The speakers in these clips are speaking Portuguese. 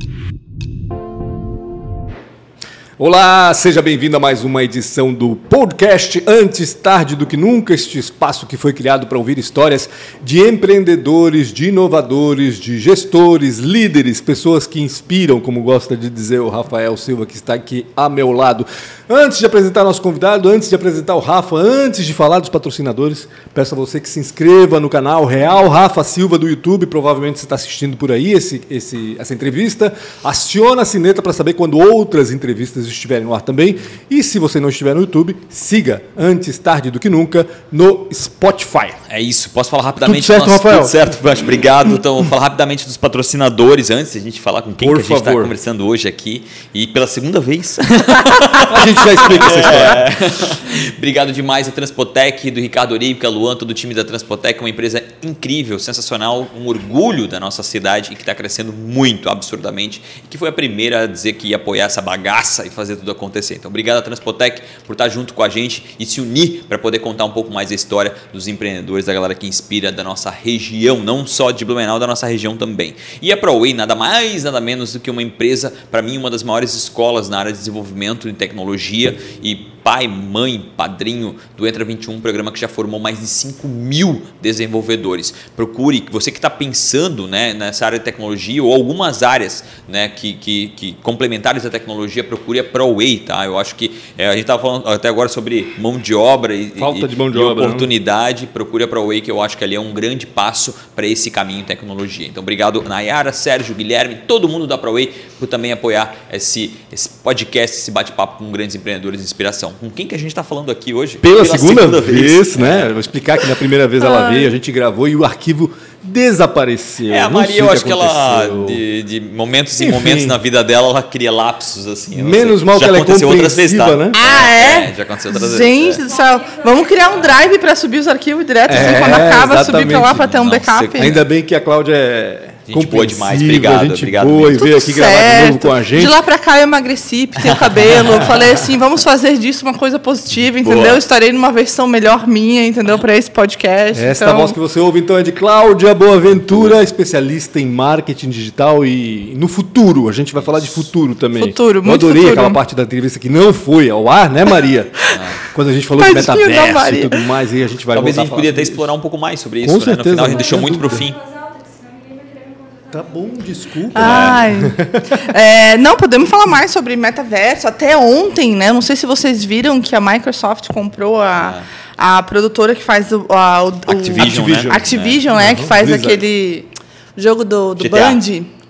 you Olá, seja bem-vindo a mais uma edição do podcast Antes Tarde do que Nunca, este espaço que foi criado para ouvir histórias de empreendedores, de inovadores, de gestores, líderes, pessoas que inspiram, como gosta de dizer o Rafael Silva, que está aqui a meu lado. Antes de apresentar nosso convidado, antes de apresentar o Rafa, antes de falar dos patrocinadores, peço a você que se inscreva no canal Real Rafa Silva do YouTube, provavelmente você está assistindo por aí esse, esse, essa entrevista. Aciona a sineta para saber quando outras entrevistas estiverem no ar também. E se você não estiver no YouTube, siga antes tarde do que nunca no Spotify. É isso. Posso falar rapidamente? Tudo certo, Rafael? Tudo certo, Baixo. Obrigado. Então, vou falar rapidamente dos patrocinadores antes de a gente falar com quem Por que a gente está conversando hoje aqui. E pela segunda vez. A gente já explica essa história. É. Obrigado demais a Transpotec, do Ricardo Orica, Luan, todo o time da Transpotec, uma empresa incrível, sensacional, um orgulho da nossa cidade e que está crescendo muito, absurdamente, e que foi a primeira a dizer que ia apoiar essa bagaça e fazer tudo acontecer. Então, obrigado a Transpotec por estar junto com a gente e se unir para poder contar um pouco mais a história dos empreendedores, da galera que inspira da nossa região, não só de Blumenau, da nossa região também. E a ProWay, nada mais, nada menos do que uma empresa, para mim, uma das maiores escolas na área de desenvolvimento em tecnologia e pai, mãe, padrinho do Entra 21, um programa que já formou mais de 5 mil desenvolvedores. Procure, você que está pensando né, nessa área de tecnologia ou algumas áreas né, que, que, que complementares da tecnologia, procure a ProWay, tá? Eu acho que é, a gente estava falando até agora sobre mão de obra e, Falta e- de mão de e obra, né? oportunidade, procure a ProWay, que eu acho que ali é um grande passo para esse caminho em tecnologia. Então, obrigado, Nayara, Sérgio, Guilherme, todo mundo da ProWay por também apoiar esse, esse podcast, esse bate-papo com grandes empreendedores de inspiração. Com quem que a gente está falando aqui hoje? Pela, segunda, vez, né? Vou explicar que na primeira vez ela veio, a gente gravou e o arquivo desapareceu. É, a Maria, eu que acho que ela, aconteceu. de, de momentos em Enfim. momentos na vida dela, ela cria lapsos, assim. Menos mal Já que ela é aconteceu outras vezes, tá? compreensiva, né? Ah, é? já aconteceu outras Gente vezes. é. do céu. Vamos criar um drive para subir os arquivos direto, assim, É, quando acaba, subir para lá para ter um Nossa, backup. Ainda bem que a Cláudia é Gente boa demais, obrigado, gente obrigado boa e mesmo. veio aqui gravar de novo com a gente. De lá pra cá eu emagreci, pintei o cabelo. falei assim, vamos fazer disso uma coisa positiva, entendeu? Boa. Estarei numa versão melhor minha, entendeu? Para esse podcast. Esta então... voz que você ouve então é de Cláudia Boaventura, especialista em marketing digital e no futuro. A gente vai falar de futuro também. Futuro, Eu muito adorei futuro. aquela parte da entrevista que não foi ao ar, né, Maria? Quando a gente falou de Tadinha da metaverso e tudo mais, e a gente vai Talvez a gente podia até explorar um pouco mais sobre Com isso, né? No certeza, final a gente deixou muito pro fim. Tá bom, desculpa. Ai. É, não, podemos falar mais sobre metaverso. Até ontem, né? Não sei se vocês viram que a Microsoft comprou a, a produtora que faz o, a, o- o- Activision, Activision. né? Activision, né? Que faz Blizzard. aquele jogo do, do GTA. Band.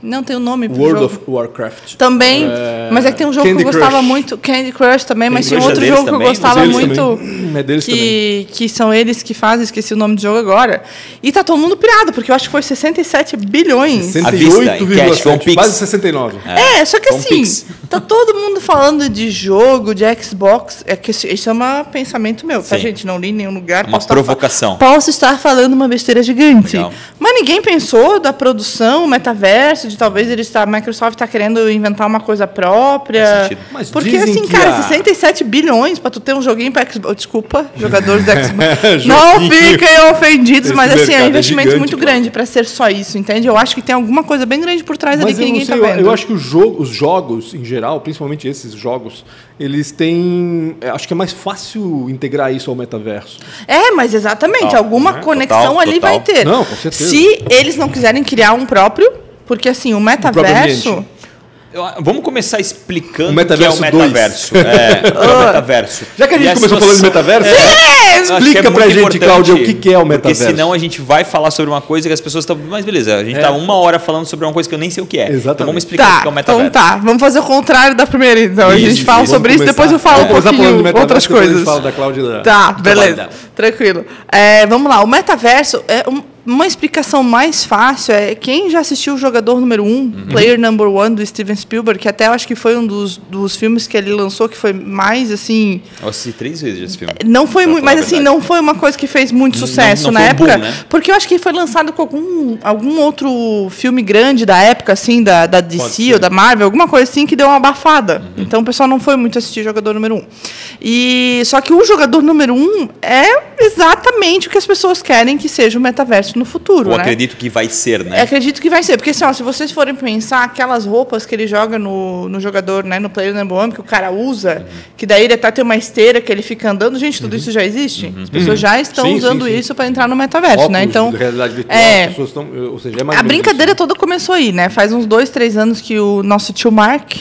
Não tem o nome pro World jogo. of Warcraft. Também, É, mas é que tem um jogo Candy que eu gostava Crush. muito, Candy Crush também, mas Candy tinha um Crush outro é jogo que eu também? gostava Mas eles muito, também. É deles que, que são eles que fazem, esqueci o nome do jogo agora. E tá todo mundo pirado, porque eu acho que foi 67 bilhões. À vista, em cash, foi um 68,7, Pix. quase 69. É, só que assim, Pix. tá todo mundo falando de jogo, de Xbox. É que isso é um pensamento meu, tá, Sim. gente? Não li em nenhum lugar. Uma posso estar fa- provocação. Posso estar falando uma besteira gigante. Legal. Mas ninguém pensou da produção, metaverso, de talvez eles tá, a Microsoft está querendo inventar uma coisa própria. Mas Porque dizem assim, que cara, a- 67 bilhões para tu ter um joguinho para Xbox. Desculpa, jogadores da Xbox. Não fiquem ofendidos, Esse mas assim, é um é investimento gigante, muito grande para ser só isso, entende? Eu acho que tem alguma coisa bem grande por trás ali Mas que eu, não ninguém tá eu, vendo. eu acho que o jogo- os jogos, em geral, principalmente esses jogos, eles têm. é, Acho que é mais fácil integrar isso ao metaverso. É, mas exatamente, Total, alguma né? conexão Total, ali total. vai ter. Não, com certeza. Se eles não quiserem criar um próprio, porque assim, o metaverso. Eu- Vamos começar explicando O o que é Metaverso o metaverso. É, o é o metaverso. Já que a gente E começou falando de metaverso, É, acho explica é pra gente, Cláudia, o que é o metaverso. Porque senão a gente vai falar sobre uma coisa que as pessoas estão. Mas beleza, a gente É. está uma hora falando sobre uma coisa que eu nem sei o que é. Então Exatamente. vamos explicar o Tá, que é o metaverso. então tá. Vamos fazer o contrário da primeira, então. a Isso, gente fala isso. sobre isso, Vamos depois eu começar. falo um Vamos começar falando pouquinho metaverso, outras a coisas. fala da Cláudia Tá, beleza. trabalho Tranquilo. É, vamos lá. O metaverso é um- uma explicação mais fácil. É quem já assistiu o Jogador Número 1, um, Uhum. Player Number One, do Steven Spielberg, que até eu acho que foi um dos, dos filmes que ele lançou que foi mais assim. Eu assisti três vezes esse filme. Não foi muito, mas assim, não foi uma coisa que fez muito Não- sucesso não na foi um época. boom, né? Porque eu acho que foi lançado com algum, algum outro filme grande da época, assim, da, da DC ou da Marvel, alguma coisa assim, que deu uma abafada. Uhum. Então o pessoal não foi muito assistir Jogador Número 1. Um. E, só que o Jogador Número 1 um é exatamente o que as pessoas querem que seja o metaverso no futuro, Eu né? acredito que vai ser, Eu né? acredito que vai ser, porque assim, ó, se vocês forem pensar, aquelas roupas que ele joga no, no jogador, né, no player number one, que o cara usa, que daí ele até tem uma esteira que ele fica andando, gente, tudo isso já existe? As pessoas já estão Sim, sim, usando sim. isso para entrar no metaverso, né? Óculos Então, de realidade virtual, é, as pessoas estão, ou seja, é mais a ou brincadeira toda começou aí, né? Faz uns dois, três anos que o nosso tio Mark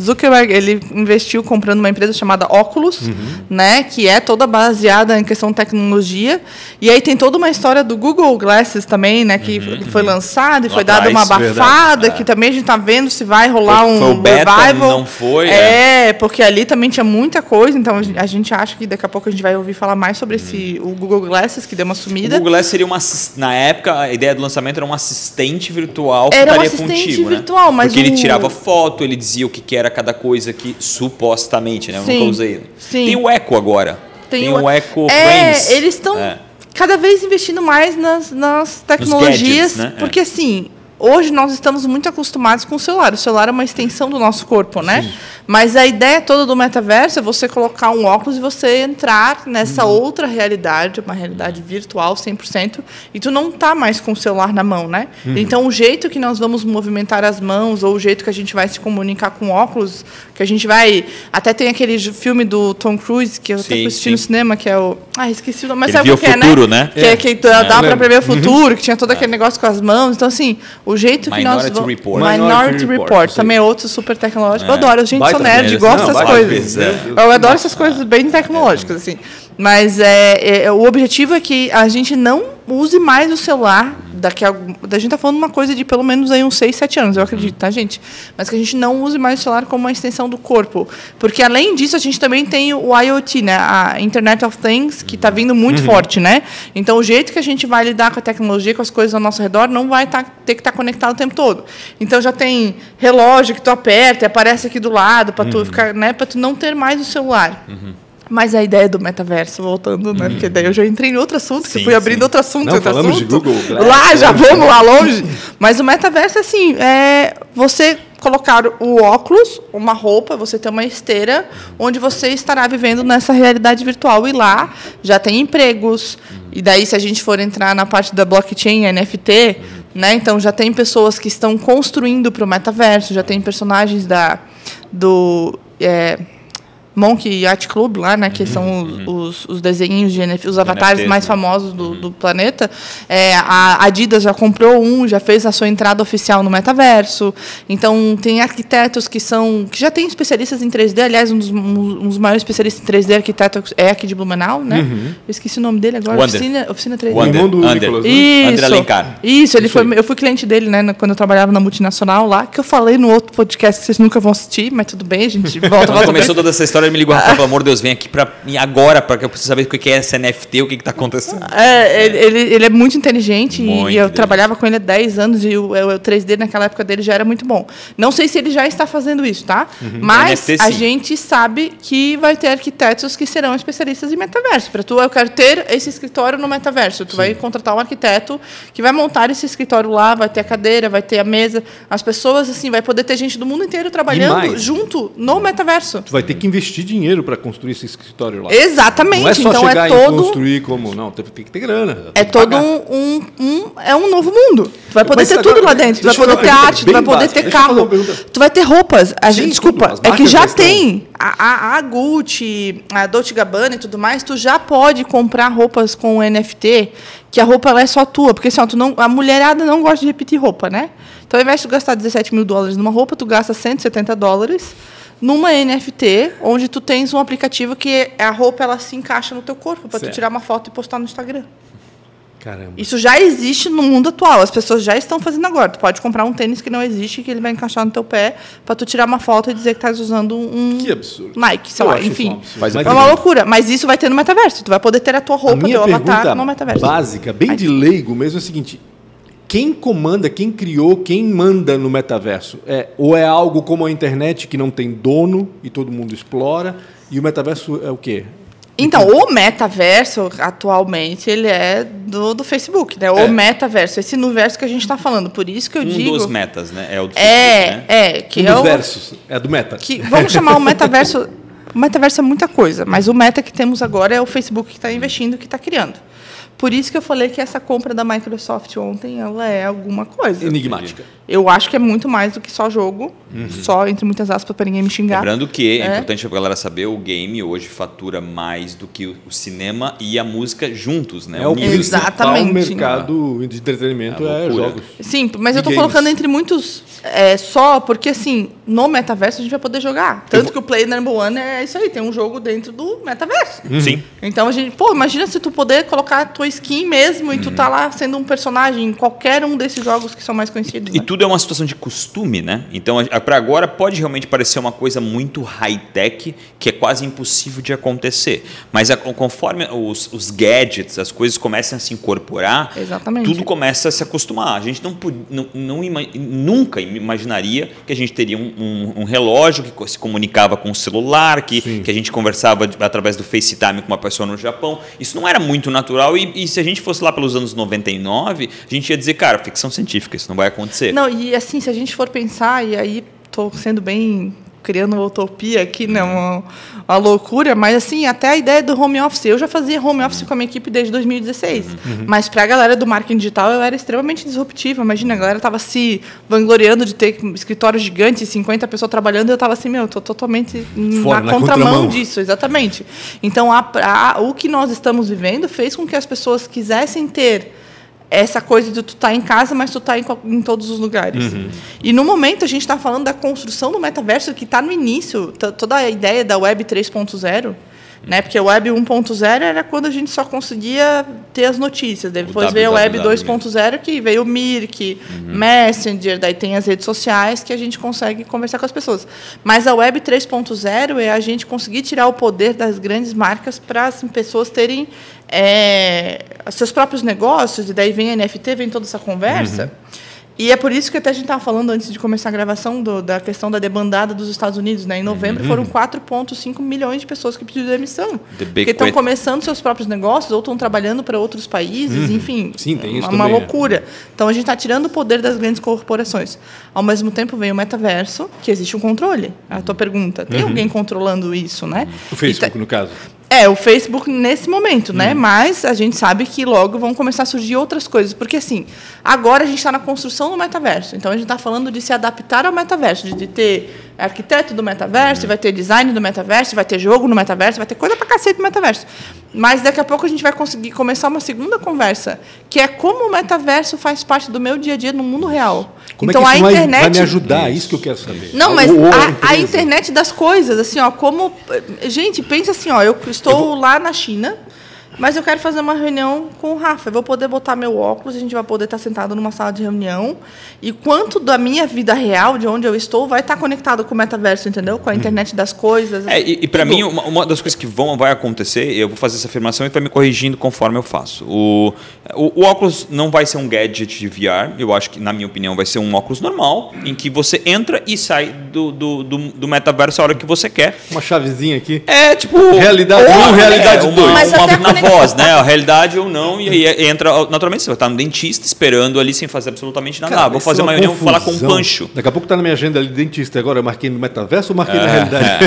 Zuckerberg ele investiu comprando uma empresa chamada Oculus, né? Que é toda baseada em questão de tecnologia. E aí tem toda uma história do Google Glasses também, né? Que foi lançado e foi dada uma abafada, verdade. que também a gente tá vendo se vai rolar Foi- um foi o beta, revival. não foi, É, porque ali também tinha muita coisa. Então a gente acha que daqui a pouco a gente vai ouvir falar mais sobre esse o Google Glasses que deu uma O sumida. Google Glass seria uma na época a ideia do lançamento era um assistente virtual que Era um estaria assistente contigo, né? virtual, mas porque ele o- tirava foto, ele dizia o que, que era cada coisa que supostamente, né? Eu Sim, nunca usei. sim. Tem o Echo agora. Tem, o Echo é, Frames. eles estão É. cada vez investindo mais nas, nas tecnologias, gadgets, né? É. porque assim, hoje nós estamos muito acostumados com o celular. O celular é uma extensão do nosso corpo, né? Mas a ideia toda do metaverso é você colocar um óculos e você entrar nessa Uhum. outra realidade, uma realidade virtual 100%, e tu não tá mais com o celular na mão, né? Uhum. Então o jeito que nós vamos movimentar as mãos ou o jeito que a gente vai se comunicar com óculos, que a gente vai, até tem aquele filme do Tom Cruise que eu até Sim, fui assistir no sim. cinema, que é o, ah, esqueci mas Ele sabe o que é, futuro, né? né? Que é, que dá dá pra lembro. prever o futuro, que tinha todo aquele negócio com as mãos. Então, assim, o jeito que nós Minority vamos... Report. Minority, Minority Report. Report, também é outro super tecnológico. É. Eu adoro, a gente sou nerd, Não, dessas coisas. deles, é. Eu adoro essas coisas bem tecnológicas, assim. Mas é, é, o objetivo é que a gente não use mais o celular daqui a... A gente tá falando uma coisa de pelo menos aí uns 6, 7 anos, eu acredito, tá, gente? Mas que a gente não use mais o celular como uma extensão do corpo. Porque, além disso, a gente também tem o IoT, né? A Internet of Things, que está vindo muito forte, né? Então, o jeito que a gente vai lidar com a tecnologia, com as coisas ao nosso redor, não vai tá- ter que estar conectado o tempo todo. Então, já tem relógio que tu aperta e aparece aqui do lado, para tu ficar, né? Para tu não ter mais o celular. Mas a ideia do metaverso, voltando, né? Porque daí eu já entrei em outro assunto, que Sim, eu fui abrindo sim. outro assunto, Não, outro falamos de assunto. Google Glass, Lá, já né? vamos lá longe. Mas o metaverso, assim, é você colocar o óculos, uma roupa, você ter uma esteira, onde você estará vivendo nessa realidade virtual. E lá já tem empregos. E daí, se a gente for entrar na parte da blockchain, NFT, né? Então já tem pessoas que estão construindo para o metaverso, já tem personagens da, do. é, Monkey Yacht Club lá, né, que são os, os, os desenhos de NFT, os avatares NFTs, mais né? famosos do, do planeta. É, a Adidas já comprou um, já fez a sua entrada oficial no metaverso. Então tem arquitetos que são que já tem especialistas em 3D. Aliás, um dos, um dos maiores especialistas em 3D arquitetos é aqui de Blumenau, né? Eu esqueci o nome dele agora. Wander. Oficina, Oficina 3D. O Under, Irmão do. Nicolas, né? Isso. André Alencar. Isso, ele Isso foi, aí. eu fui cliente dele, né, quando eu trabalhava na multinacional lá, que eu falei no outro podcast que vocês nunca vão assistir, mas tudo bem, a gente volta, volta. começou toda essa história, ele me ligou, Rafael, pelo amor de Deus, vem aqui pra, e agora, porque eu preciso saber o que é esse NFT, o que está acontecendo. É, ele, ele, ele é muito inteligente Muito e eu trabalhava com ele há 10 anos e o, o 3D naquela época dele já era muito bom. Não sei se ele já está fazendo isso, tá? Mas NFT, a sim. gente sabe que vai ter arquitetos que serão especialistas em metaverso. Para tu, eu quero ter esse escritório no metaverso. Tu vai contratar um arquiteto que vai montar esse escritório lá, vai ter a cadeira, vai ter a mesa. As pessoas, assim, vai poder ter gente do mundo inteiro trabalhando junto no metaverso. Tu vai ter que investir dinheiro para construir esse escritório lá. Exatamente. Não é só então chegar é e todo construir como. Não, tem, tem que ter grana. É todo um, um, É um novo mundo. Tu vai poder Mas ter tudo lá dentro. Tu vai poder ter arte, tu vai poder ter carro. Tu vai ter roupas. A Sim, gente, desculpa, tudo, é que já tem. A, a, a Gucci, a Dolce Gabbana e tudo mais, tu já pode comprar roupas com NFT, que a roupa ela é só tua. Porque assim, ó, tu não, a mulherada não gosta de repetir roupa, né? Então, ao invés de tu gastar 17 mil dólares numa roupa, tu gasta 170 dólares numa NFT, onde tu tens um aplicativo que a roupa ela se encaixa no teu corpo, para tu tirar uma foto e postar no Instagram. Caramba. Isso já existe no mundo atual. As pessoas já estão fazendo agora. Tu pode comprar um tênis que não existe, que ele vai encaixar no teu pé, para tu tirar uma foto e dizer que estás usando um Que absurdo. Nike, sei Eu lá, enfim. um Mas É uma loucura, mas isso vai ter no metaverso. Tu vai poder ter a tua A roupa, minha teu avatar no metaverso. básica, bem de leigo mesmo, é o seguinte: quem comanda, quem criou, quem manda no metaverso? É, ou é algo como a internet que não tem dono e todo mundo explora? E o metaverso é o quê? Então, o metaverso, atualmente, ele é do, do Facebook, né? O É. metaverso, esse universo que a gente está falando. Por isso que eu Um digo. dos metas, né? É o do é, Facebook, né? é, que um é dos o, versos. É do meta. que vamos chamar o metaverso. O metaverso é muita coisa, mas o meta que temos agora é o Facebook que está investindo, que está criando. Por isso que eu falei que essa compra da Microsoft ontem, ela é alguma coisa. Enigmática. Eu acho que é muito mais do que só jogo, só entre muitas aspas para ninguém me xingar. Lembrando que é, É. importante a galera saber, o game hoje fatura mais do que o cinema e a música juntos, né? É o Exatamente. mercado de entretenimento É é, jogos. Sim, mas E eu tô games. colocando entre muitos é, só porque, assim, no metaverso a gente vai poder jogar. Tanto que o Play Number One é isso aí, tem um jogo dentro do metaverso. Sim. Então a gente, pô, imagina se tu poder colocar a tua skin mesmo e tu tá lá sendo um personagem em qualquer um desses jogos que são mais conhecidos. E né? tudo é uma situação de costume, né? Então, para agora pode realmente parecer uma coisa muito high-tech, que é quase impossível de acontecer. Mas a- conforme os, os gadgets, as coisas começam a se incorporar, Exatamente. tudo começa a se acostumar. A gente não, não, não ima- nunca imaginaria que a gente teria um, um- um relógio que se comunicava com o celular, que, Sim. que a gente conversava através do FaceTime com uma pessoa no Japão. Isso não era muito natural e, e se a gente fosse lá pelos anos 99, a gente ia dizer, cara, ficção científica, isso não vai acontecer. Não, e assim, se a gente for pensar, e aí tô sendo bem criando uma utopia aqui, né, uma, uma loucura, mas assim, até a ideia do home office, eu já fazia home office com a minha equipe desde 2016, mas para a galera do marketing digital eu era extremamente disruptiva, imagina, a galera tava se vangloriando de ter escritório gigante, 50 pessoas trabalhando, e eu tava assim, meu, eu tô totalmente Fora, na na contramão contramão. disso, exatamente. Então, a- a- o que nós estamos vivendo fez com que as pessoas quisessem ter essa coisa de tu estar em casa, mas tu tá em, em todos os lugares. E no momento a gente está falando da construção do metaverso que está no início, toda a ideia da Web 3.0, né? Porque a Web 1.0 era quando a gente só conseguia ter as notícias. Depois veio a Web www 2.0 que veio o Mirk, Messenger, daí tem as redes sociais que a gente consegue conversar com as pessoas. Mas a Web 3.0 é a gente conseguir tirar o poder das grandes marcas para as pessoas terem é, seus próprios negócios, e daí vem a NFT, vem toda essa conversa. E é por isso que até a gente estava falando antes de começar a gravação do- da questão da debandada dos Estados Unidos. Né? Em novembro foram 4,5 milhões de pessoas que pediram demissão. The big Que estão começando seus próprios negócios ou estão trabalhando para outros países, enfim. Sim, tem isso uma, uma também, é. loucura. Então a gente está tirando o poder das grandes corporações. Ao mesmo tempo vem o metaverso, que existe um controle. A tua pergunta, tem alguém controlando isso, né? O Facebook, tá- no caso. É, o Facebook nesse momento, né? Mas a gente sabe que logo vão começar a surgir outras coisas. Porque, assim, agora a gente está na construção do metaverso. Então, a gente está falando de se adaptar ao metaverso, de, de ter arquiteto do metaverso, vai ter design do metaverso, vai ter jogo no metaverso, vai ter coisa pra cacete no metaverso. Mas daqui a pouco a gente vai conseguir começar uma segunda conversa, que é como o metaverso faz parte do meu dia a dia no mundo real. Como então, é que a isso vai- internet... vai me ajudar? É isso que eu quero saber. Não, mas Ou- ou a, a internet das coisas, assim, ó, como. Gente, pensa assim, ó, eu estou lá na China, mas eu quero fazer uma reunião com o Rafa. Eu vou poder botar meu óculos, a gente vai poder estar sentado numa sala de reunião. E quanto da minha vida real, de onde eu estou, vai estar conectado com o metaverso, entendeu? Com a internet das coisas. É, e, e para mim, uma, uma das coisas que vão, vai acontecer, eu vou fazer essa afirmação e vai me corrigindo conforme eu faço. O, o, o óculos não vai ser um gadget de VR, eu acho que, na minha opinião, vai ser um óculos normal, em que você entra e sai do, do, do, do metaverso a hora que você quer. Uma chavezinha aqui. É tipo. Realidade ou- um, realidade uma, dois. Mas uma até voz, né? A realidade ou não, e aí entra. Naturalmente, você vai estar no dentista esperando ali sem fazer absolutamente nada. Cara, ah, vou fazer é uma reunião, vou falar com o. Pancho. Daqui a pouco tá na minha agenda ali, dentista. Agora eu marquei no metaverso ou É, marquei na realidade?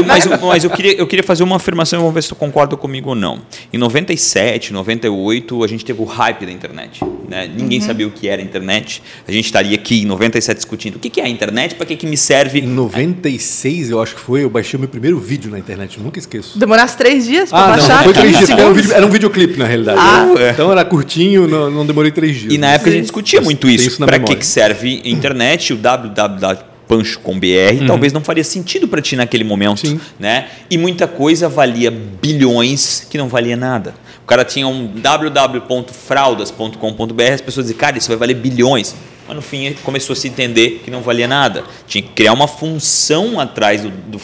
E- mas mas eu, queria, eu queria fazer uma afirmação e vamos ver se tu concorda comigo ou não. Em 97, 98, a gente teve o hype da internet. Né? Ninguém sabia o que era a internet. A gente estaria aqui em 97 discutindo o que que é a internet, para que, que me serve. Em 96, eu acho que foi, eu baixei o meu primeiro vídeo na internet, nunca esqueço. Demorasse três dias para Ah, baixar. não foi três 15 dias, porque era um, segundos. vídeo, era um videoclipe, na realidade. Ah, é. Então era curtinho, não, não demorei três dias. E na época a gente discutia muito isso. isso Para que, que serve a internet? O www.pancho com BR talvez não faria sentido para ti naquele momento, Sim. né? E muita coisa valia bilhões que não valia nada. O cara tinha um www.fraudas.com.br, as pessoas diziam, cara, isso vai valer bilhões. Mas no fim começou a se entender que não valia nada. Tinha que criar uma função atrás do, do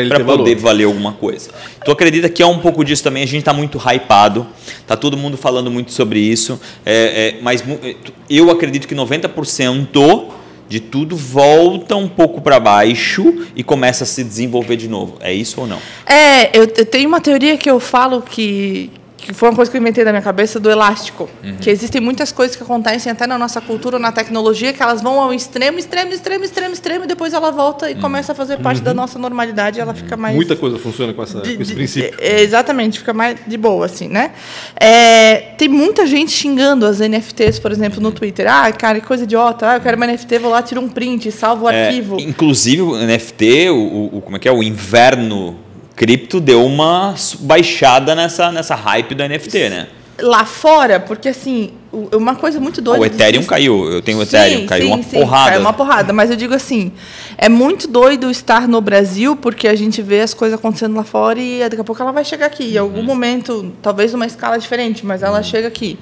ele para poder valor. valer alguma coisa. Tu acredita que é um pouco disso também? A gente está muito hypado, tá todo mundo falando muito sobre isso, é, é, mas é, eu acredito que 90% de tudo volta um pouco para baixo e começa a se desenvolver de novo. É isso ou não? É, eu, eu tenho uma teoria que eu falo que, que foi uma coisa que eu inventei na minha cabeça, do elástico. Uhum. Que existem muitas coisas que acontecem até na nossa cultura, na tecnologia, que elas vão ao extremo, extremo, extremo, extremo, extremo, e depois ela volta e Uhum. começa a fazer parte da nossa normalidade e ela fica mais... Muita coisa funciona com, essa, de- com esse de- princípio. é, exatamente, fica mais de boa, assim, né? É, tem muita gente xingando as NFTs, por exemplo, no Twitter. Ah, cara, que coisa idiota. Ah, eu quero uma NFT, vou lá, tiro um print, salvo o É, arquivo. inclusive o NFT, o, o- como é que é? O inverno cripto deu uma baixada nessa, nessa hype do NFT, né? Lá fora, porque assim, uma coisa muito doida. o Ethereum caiu, eu tenho o Ethereum, Sim, caiu sim, uma sim, porrada. Caiu uma porrada, mas eu digo assim, é muito doido estar no Brasil porque a gente vê as coisas acontecendo lá fora e daqui a pouco ela vai chegar aqui. Em Uhum. algum momento, talvez numa escala diferente, mas ela chega aqui.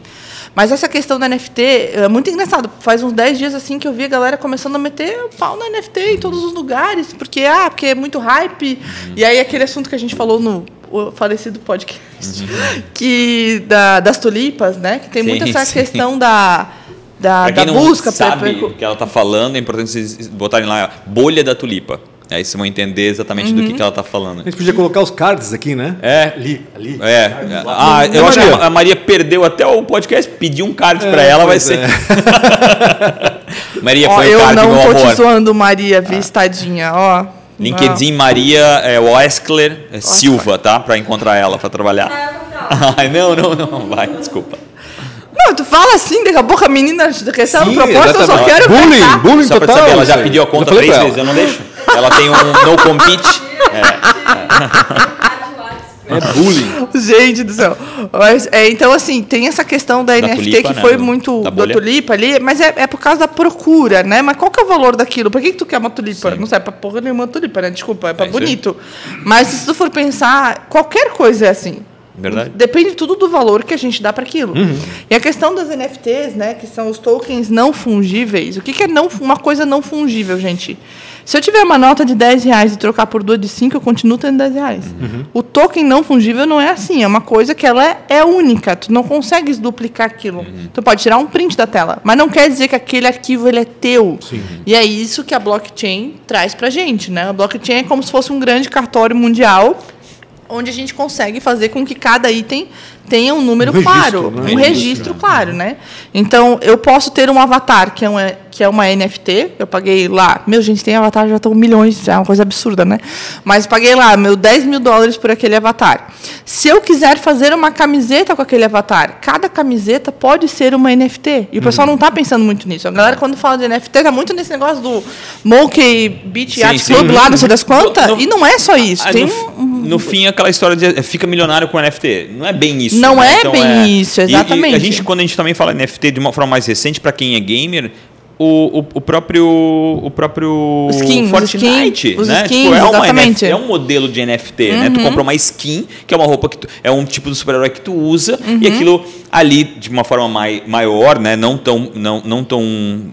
Mas essa questão da NFT é muito engraçado. Faz uns 10 dias assim que eu vi a galera começando a meter o pau na NFT em todos os lugares, porque ah, porque é muito hype. Uhum. E aí aquele assunto que a gente falou no o falecido podcast, Uhum. que da- das tulipas, né? Que tem Sim, muito essa sim. questão da da, Pra quem da não busca sabe pra- o que ela tá falando, é importante vocês botarem lá bolha da tulipa. Aí vocês vão entender exatamente do que, Uhum. que ela tá falando. A gente podia colocar os cards aqui, né? É. Ali, ali. É. Ah, eu acho que Maria. a Maria perdeu até o podcast, pediu um card pra É, ela, vai ser. é. Maria, Ó, põe o eu card, não meu tô amor. te zoando, Maria, viu, tadinha, ó. LinkedIn Maria é, Weskler é, Silva, tá? Pra encontrar ela, pra trabalhar. Ai, não, não, não, vai, desculpa. Não, tu fala assim, daqui a pouco a menina recebe Sim, proposta, eu só quero Bullying, pensar. bullying Só pra total. saber, ela já pediu a conta três vezes, eu não deixo. Ela tem um no compete. É bullying. Gente do céu. Mas, é, então, assim, tem essa questão da, Da NFT tulipa, que né, foi muito da da, tulipa ali, mas é, é por causa da procura, né? Mas qual que é o valor daquilo? Por que, que tu quer uma tulipa? Sim. Não serve pra porra nenhuma tulipa, né? Desculpa, é pra É bonito. Mas se tu for pensar, qualquer coisa é assim. Verdade. Depende tudo do valor que a gente dá para aquilo. Uhum. E a questão das NFTs, né, que são os tokens não fungíveis. O que, que é não, uma coisa não fungível, gente? Se eu tiver uma nota de 10 reais e trocar por duas de 5, eu continuo tendo 10 reais. Uhum. O token não fungível não é assim. É uma coisa que ela é, é única. Tu não consegues duplicar aquilo. Uhum. Tu pode tirar um print da tela, mas não quer dizer que aquele arquivo ele é teu. E é isso que a blockchain traz para gente, né? A blockchain é como se fosse um grande cartório mundial onde a gente consegue fazer com que cada item tenha um número Um registro, claro, né? um Registro, registro claro, né? Então, eu posso ter um avatar que é uma, que é uma NFT, eu paguei lá, meu, gente, tem avatar, já estão milhões, é uma coisa absurda, né? Mas paguei lá, meu, 10 mil dólares por aquele avatar. Se eu quiser fazer uma camiseta com aquele avatar, cada camiseta pode ser uma NFT. E o pessoal não está pensando muito nisso. A galera, quando fala de NFT, está muito nesse negócio do Monkey Beach Sim, Yacht sim. Club lá, não sei das quantas, e não é só isso. Tem um, no fim, aquela história de fica milionário com NFT. Não é bem isso. Não né? é bem isso, E- E, exatamente. a gente, quando a gente também fala NFT de uma forma mais recente, para quem é gamer, o, o, o próprio o próprio os Fortnite, skins, os né? skins, é, uma é um modelo de NFT, né? Tu compra uma skin, que é uma roupa que tu, é um tipo de super-herói que tu usa e aquilo ali de uma forma mai, maior, né? Não tão não, não tão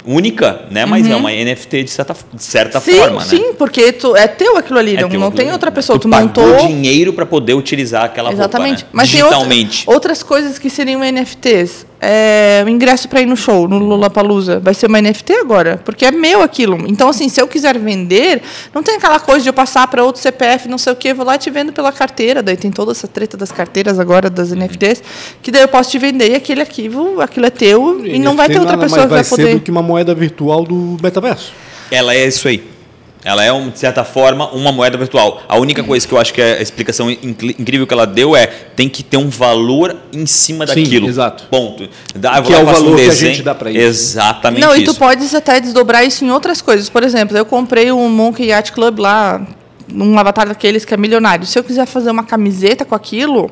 única, né? Mas é uma NFT de certa, de certa Sim, forma, né? sim, porque tu, é teu aquilo ali, É não, teu não tem outra pessoa. Tu, tu montou. pagou dinheiro para poder utilizar aquela Exatamente. roupa, né? Mas tem outra- digitalmente. outras coisas que seriam NFTs. É, o ingresso para ir no show, no Lollapalooza, vai ser uma NFT agora, porque é meu aquilo. Então, assim, se eu quiser vender, não tem aquela coisa de eu passar para outro CPF, não sei o quê, vou lá e te vendo pela carteira. Daí tem toda essa treta das carteiras agora, das NFTs, que daí eu posso te vender e aquele arquivo, aquilo é teu e não vai ter outra nada pessoa que vai vai ser poder. do que uma moeda virtual do metaverso. Ela é isso aí. Ela é, de certa forma, uma moeda virtual. A única coisa que eu acho que é a explicação incrível que ela deu é tem que ter um valor em cima Sim, daquilo. exato. Ponto. Dá, Que é e o faço um valor que a gente dá pra isso. Exatamente Não, e isso. tu podes até desdobrar isso em outras coisas. Por exemplo, eu comprei um Monkey Yacht Club lá, um avatar daqueles que é milionário. Se eu quiser fazer uma camiseta com aquilo,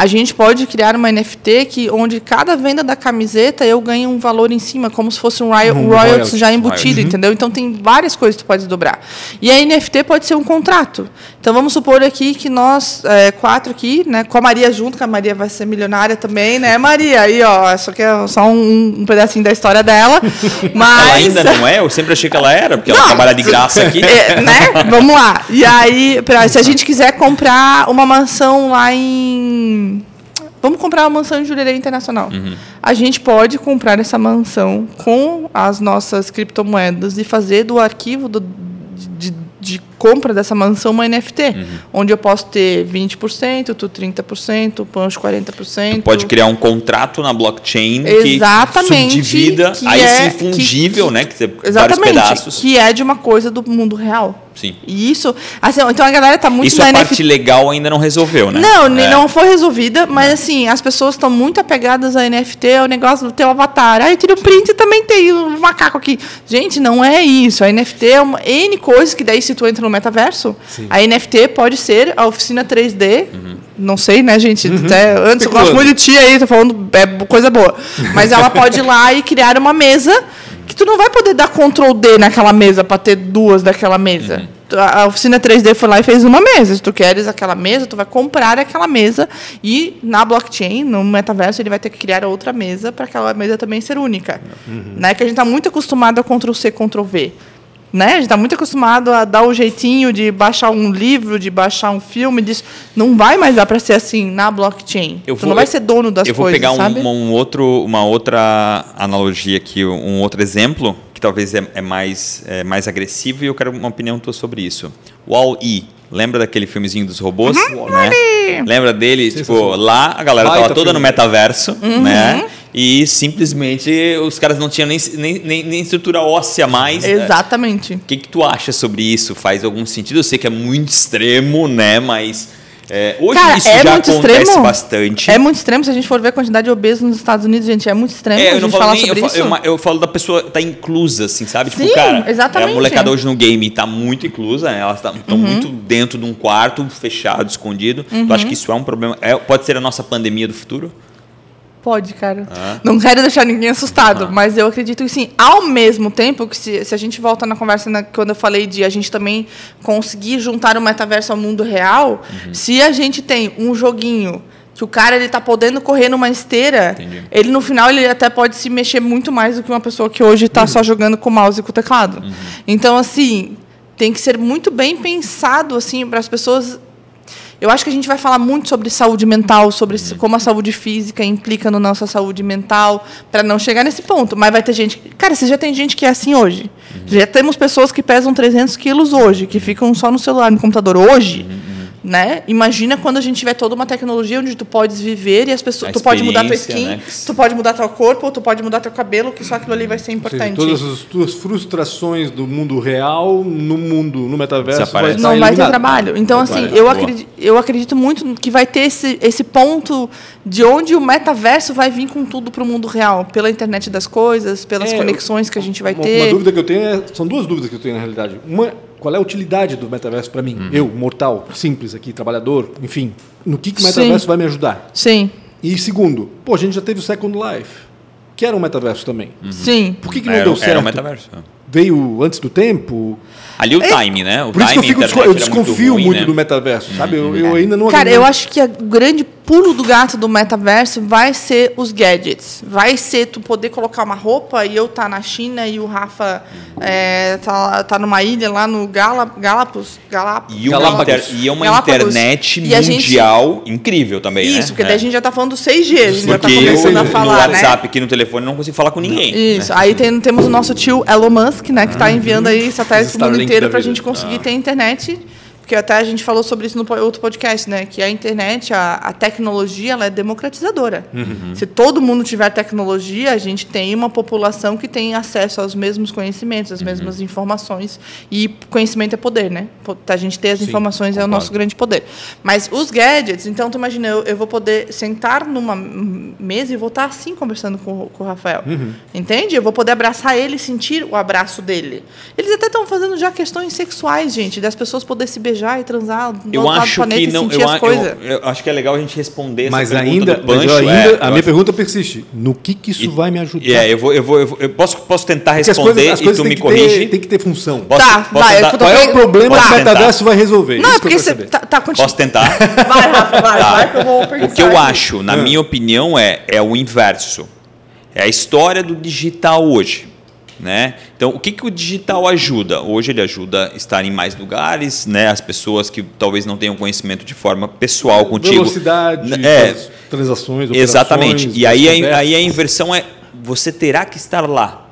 a gente pode criar uma NFT que, onde cada venda da camiseta eu ganho um valor em cima, como se fosse um royal, Um royalties royalties, já embutido, royalties. entendeu? Então tem várias coisas que tu pode desdobrar. E a NFT pode ser um contrato. Então vamos supor aqui que nós, é, quatro aqui, né, com a Maria junto, que a Maria vai ser milionária também, né, Maria? Aí, ó, isso aqui é só um, um pedacinho da história dela. Mas... Ela ainda não é? Eu sempre achei que ela era, porque ela Não. trabalha de graça aqui. É, né? Vamos lá. E aí, pra, se a gente quiser comprar uma mansão lá em. Vamos comprar uma mansão em Jurerê Internacional. Uhum. A gente pode comprar essa mansão com as nossas criptomoedas e fazer do arquivo do- de, de compra dessa mansão uma NFT, onde eu posso ter 20%, tu 30%, o Pancho 40%. Pode criar um contrato na blockchain Exatamente, que subdivida, que aí é- sim fungível, que- né? Que vários Exatamente, pedaços. que é de uma coisa do mundo real. Sim. E isso, assim, então a galera tá muito Isso a parte legal ainda não resolveu, né? Não, É. não foi resolvida, mas assim, as pessoas estão muito apegadas a NFT, ao negócio do teu avatar. Ah, eu tirei um print e também tem um macaco aqui. Gente, não é isso. A NFT é uma N coisas que daí se tu entra no metaverso, a NFT pode ser a oficina 3D. Não sei, né, gente? Até, antes eu gosto muito de ti aí, tô falando é coisa boa. Mas ela pode ir lá e criar uma mesa que tu não vai poder dar Ctrl D naquela mesa para ter duas daquela mesa. A a oficina 3D foi lá e fez uma mesa. Se tu queres aquela mesa, tu vai comprar aquela mesa e na blockchain, no metaverso, ele vai ter que criar outra mesa para aquela mesa também ser única. Né? Que a gente está muito acostumado a Ctrl C, Ctrl V. Né? A gente está muito acostumado a dar o jeitinho de baixar um livro, de baixar um filme. Disso. Não vai mais dar para ser assim na blockchain. Eu tu vou- não vai ser dono das eu vou coisas, pegar um, um outro, uma outra analogia aqui, um outro exemplo, que talvez é, é mais, é mais agressivo e eu quero uma opinião tua sobre isso. Wall-E. Lembra daquele filmezinho dos robôs? Uhum. Né? Lembra dele? Tipo, Sensacional. lá a galera Baita tava toda no filme. metaverso, Uhum. né? E simplesmente os caras não tinham nem, nem, nem, estrutura óssea mais. né? Exatamente. O que, que tu acha sobre isso? Faz algum sentido? Eu sei que é muito extremo, né? Mas é, hoje Cara, isso é já muito acontece extremo. bastante. É muito extremo. Se a gente for ver a quantidade de obesos nos Estados Unidos, gente, é muito extremo É, a eu não gente falo falar nem, eu sobre falo, isso. eu, eu falo da pessoa tá inclusa, assim, sabe? Tipo, Sim, cara, exatamente. a molecada hoje no game tá muito inclusa, né? elas estão Uhum. muito dentro de um quarto, fechado, escondido. Tu acha que isso é um problema? É, pode ser a nossa pandemia do futuro? Pode, cara. Ah. Não quero deixar ninguém assustado, mas eu acredito que sim. Ao mesmo tempo que se, se a gente volta na conversa na- quando eu falei de a gente também conseguir juntar o metaverso ao mundo real, Uhum. se a gente tem um joguinho que o cara ele tá podendo correr numa esteira, Entendi. ele no final ele até pode se mexer muito mais do que uma pessoa que hoje está só jogando com o mouse e com o teclado. Então assim, tem que ser muito bem pensado assim para as pessoas eu acho que a gente vai falar muito sobre saúde mental, sobre como a saúde física implica na nossa saúde mental, para não chegar nesse ponto. Mas vai ter gente. Cara, você já tem gente que é assim hoje. Já temos pessoas que pesam 300 quilos hoje, que ficam só no celular, no computador hoje. Né? Imagina quando a gente tiver toda uma tecnologia onde tu podes viver e as pessoas. Tu pode mudar tua skin, né? tu pode mudar teu corpo, ou tu pode mudar teu cabelo, que só aquilo ali vai ser Ou seja, importante. todas as tuas frustrações do mundo real, no mundo, no metaverso, vai não vai ter trabalho. Então, assim, eu acredito, eu acredito muito que vai ter esse, esse ponto de onde o metaverso vai vir com tudo para o mundo real, pela internet das coisas, pelas É, conexões que a gente vai uma, ter. Uma dúvida que eu tenho é, são duas dúvidas que eu tenho na realidade. Uma, qual é a utilidade do metaverso para mim? Uhum. Eu, mortal, simples aqui, trabalhador, enfim. No que, que o Sim. metaverso vai me ajudar? Sim, E segundo, pô, a gente já teve o Second Life, que era um metaverso também. sim. Por que, que não Era, deu era certo? o metaverso. Veio antes do tempo? Ali o time, né? O Por isso que eu, time fico, internet eu era desconfio muito, ruim, né? do metaverso, sabe? Eu, eu ainda não Cara, eu acho que o grande pulo do gato do metaverso vai ser os gadgets. Vai ser tu poder colocar uma roupa e eu tá na China e o Rafa é, tá, tá numa ilha lá no Gala, Galapos. Galapos. E uma, inter- e uma Galápagos. internet a gente- mundial incrível também, né? Isso, porque É. daí a gente já tá falando do 6G, a gente já tá Porque eu, começando a no falar, né? WhatsApp aqui no telefone não consigo falar com ninguém. Isso. Aí tem- temos o nosso tio Elon Musk, né, que está enviando aí satélites mundo inteiro para a gente conseguir ter internet. Porque até a gente falou sobre isso no outro podcast, né? Que a internet, a, a tecnologia, ela é democratizadora. Se todo mundo tiver tecnologia, a gente tem uma população que tem acesso aos mesmos conhecimentos, às mesmas informações. E conhecimento é poder, né? A gente ter as Sim, informações é o concordo. nosso grande poder. Mas os gadgets, então tu imagina, eu, eu vou poder sentar numa mesa e vou estar assim conversando com, o- com o Rafael. Uhum. Entende? Eu vou poder abraçar ele e sentir o abraço dele. Eles até estão fazendo já questões sexuais, gente, das pessoas poderem se beijar e transar do Eu outro lado do acho planeta que e não. sentir Eu, as eu- coisas. eu acho que é legal a gente responder essa Mas pergunta ainda, do mas Pancho. eu ainda é, eu a minha acho- pergunta persiste. No que, que isso E- vai me ajudar? É, eu vou, eu vou, eu, vou- eu posso, posso tentar Porque as responder coisas, as e coisas tu têm me corrige. Ter, tem que ter função. Posso- Tá, posso vai, tentar- eu Qual é o problema que o metaverso vai resolver? Não, Isso é que eu porque você tá, tá contigo. Posso tentar? Vai, Rafa, vai, Tá. vai que eu vou O que pensar eu acho, na Ah. minha opinião, é, é o inverso. É a história do digital hoje. Né? Então, o que, que o digital ajuda? Hoje ele ajuda a estar em mais lugares, né? as pessoas que talvez não tenham conhecimento de forma pessoal contigo. Velocidade, É, das transações, Exatamente. E aí a, aí a inversão é você terá que estar lá.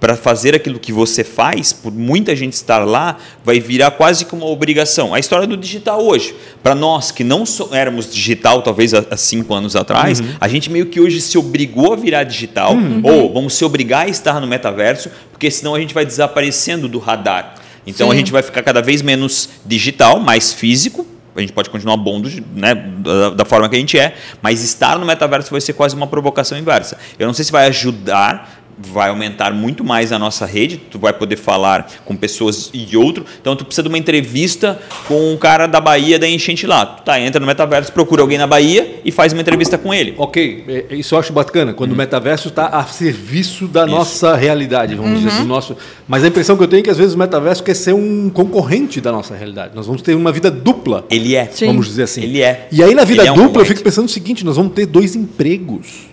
Para fazer aquilo que você faz, por muita gente estar lá, vai virar quase que uma obrigação. A história do digital hoje, para nós que não so, éramos digital, talvez há, há cinco anos atrás, uhum. a gente meio que hoje se obrigou a virar digital, uhum. ou vamos se obrigar a estar no metaverso, porque senão a gente vai desaparecendo do radar. Então Sim. a gente vai ficar cada vez menos digital, mais físico, a gente pode continuar bom do, né, da, da, forma que a gente é, mas estar no metaverso vai ser quase uma provocação inversa. Eu não sei se vai ajudar vai aumentar muito mais a nossa rede, tu vai poder falar com pessoas e outro. Então tu precisa de uma entrevista com um cara da Bahia da enchente lá. Tu tá, entra no metaverso, procura alguém na Bahia e faz uma entrevista com ele. OK, é, é, isso eu acho bacana, quando uhum. o metaverso está a serviço da isso. nossa realidade, vamos uhum. dizer, do nosso. Mas a impressão que eu tenho é que às vezes o metaverso quer ser um concorrente da nossa realidade. Nós vamos ter uma vida dupla. Ele é. Sim. Vamos dizer assim. Ele é. E aí na vida é um dupla eu fico pensando o seguinte, nós vamos ter dois empregos.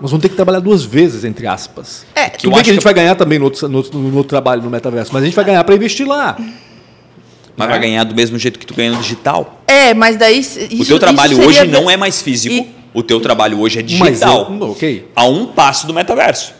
Nós vamos ter que trabalhar duas vezes, entre aspas. É, Tudo bem que a gente que... vai ganhar também no outro, no, no outro, trabalho no metaverso, mas a gente vai ganhar para investir lá. Mas é. vai ganhar do mesmo jeito que tu ganha no digital. É, mas daí. Isso, o teu trabalho hoje não é mais físico, e... o teu trabalho hoje é digital. Mas okay. A um passo do metaverso.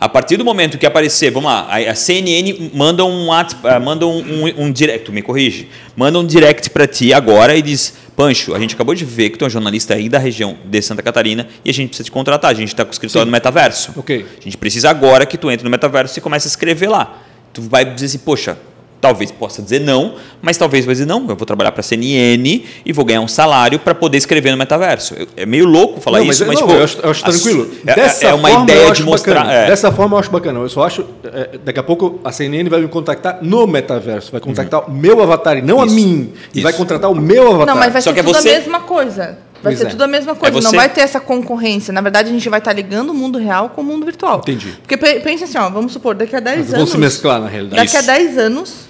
A partir do momento que aparecer, vamos lá, a CNN manda um, ah, manda um, um, um direct, me corrige, manda um direct para ti agora e diz, Pancho, a gente acabou de ver que tu é um jornalista aí da região de Santa Catarina e a gente precisa te contratar, a gente está com o escritório Sim. no metaverso. Okay. A gente precisa agora que tu entre no metaverso e comece a escrever lá. Tu vai dizer assim, poxa, Talvez possa dizer não, mas talvez vai dizer não, eu vou trabalhar para a CNN e vou ganhar um salário para poder escrever no metaverso. É meio louco falar não, isso, mas, mas não, eu, acho, eu acho tranquilo. É, Dessa é uma ideia de mostrar. É. Dessa forma eu acho bacana. Eu só acho, é, daqui a pouco a CNN vai me contactar no metaverso, vai contactar uhum. o meu avatar e não isso, a mim, e vai contratar o meu avatar. Não, mas vai só ser que é tudo você... a mesma coisa. Vai pois ser é. tudo a mesma coisa, é não vai ter essa concorrência. Na verdade, a gente vai estar ligando o mundo real com o mundo virtual. Entendi. Porque pense assim, ó, vamos supor, daqui a 10 anos. Vão se mesclar na realidade. Daqui a 10 anos,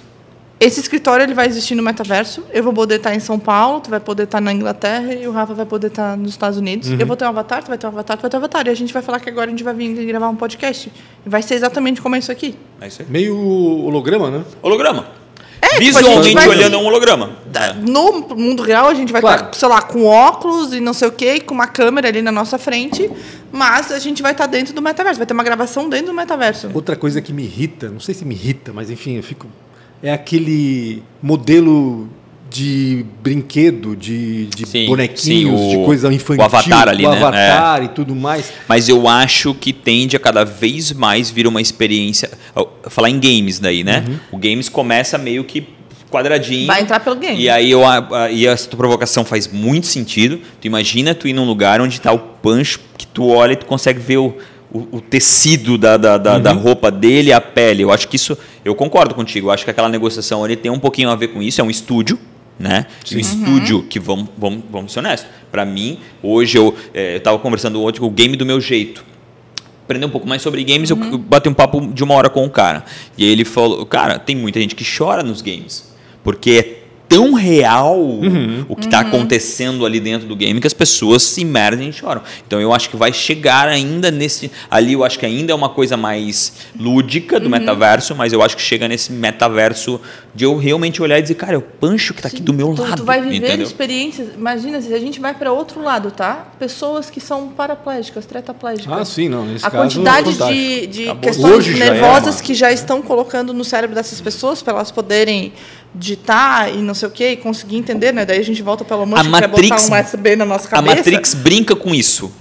esse escritório ele vai existir no metaverso. Eu vou poder estar em São Paulo, tu vai poder estar na Inglaterra e o Rafa vai poder estar nos Estados Unidos. Uhum. Eu vou ter um avatar, tu vai ter um avatar, tu vai ter um avatar. E a gente vai falar que agora a gente vai vir gravar um podcast. E vai ser exatamente como é isso aqui. É isso aí. Meio holograma, né? Holograma. É, tipo, Visualmente tipo, olhando é um holograma. No mundo real, a gente vai claro. estar, sei lá, com óculos e não sei o quê, com uma câmera ali na nossa frente, mas a gente vai estar dentro do metaverso, vai ter uma gravação dentro do metaverso. Outra coisa que me irrita, não sei se me irrita, mas enfim, eu fico é aquele modelo de brinquedo, de, de sim, bonequinhos, sim, o, de coisa infantil, o avatar ali, o né? avatar é. e tudo mais. Mas eu acho que tende a cada vez mais vir uma experiência. Falar em games daí, né? Uhum. O games começa meio que quadradinho. Vai entrar pelo game. E aí eu, e essa tua provocação faz muito sentido. Tu imagina tu ir num lugar onde está o pancho que tu olha e tu consegue ver o o, o tecido da, da, da, uhum. da, roupa dele, a pele. Eu acho que isso, eu concordo contigo. Eu acho que aquela negociação ali tem um pouquinho a ver com isso. É um estúdio, né? Sim. Um uhum. estúdio que vamos, vamos, vamos ser honestos. Para mim, hoje eu é, estava conversando ontem com o game do meu jeito. Aprender um pouco mais sobre games, uhum. eu bati um papo de uma hora com o cara. E ele falou, cara, tem muita gente que chora nos games. Porque é tão real uhum. o que está uhum. acontecendo ali dentro do game que as pessoas se imerdem e choram. Então eu acho que vai chegar ainda nesse. Ali eu acho que ainda é uma coisa mais lúdica do uhum. metaverso, mas eu acho que chega nesse metaverso de eu realmente olhar e dizer, cara, é o Pancho que está aqui do meu tu, lado. Tu vai viver entendeu? experiências. Imagina se a gente vai para outro lado, tá? Pessoas que são paraplégicas, tetraplégicas. Ah, sim, não. Nesse a caso, quantidade é de, de questões Hoje nervosas já é, que já estão colocando no cérebro dessas pessoas para elas poderem digitar e não sei o que, e conseguir entender, né? Daí a gente volta pela mancha e Matrix, botar um USB na nossa cabeça. A Matrix brinca com isso.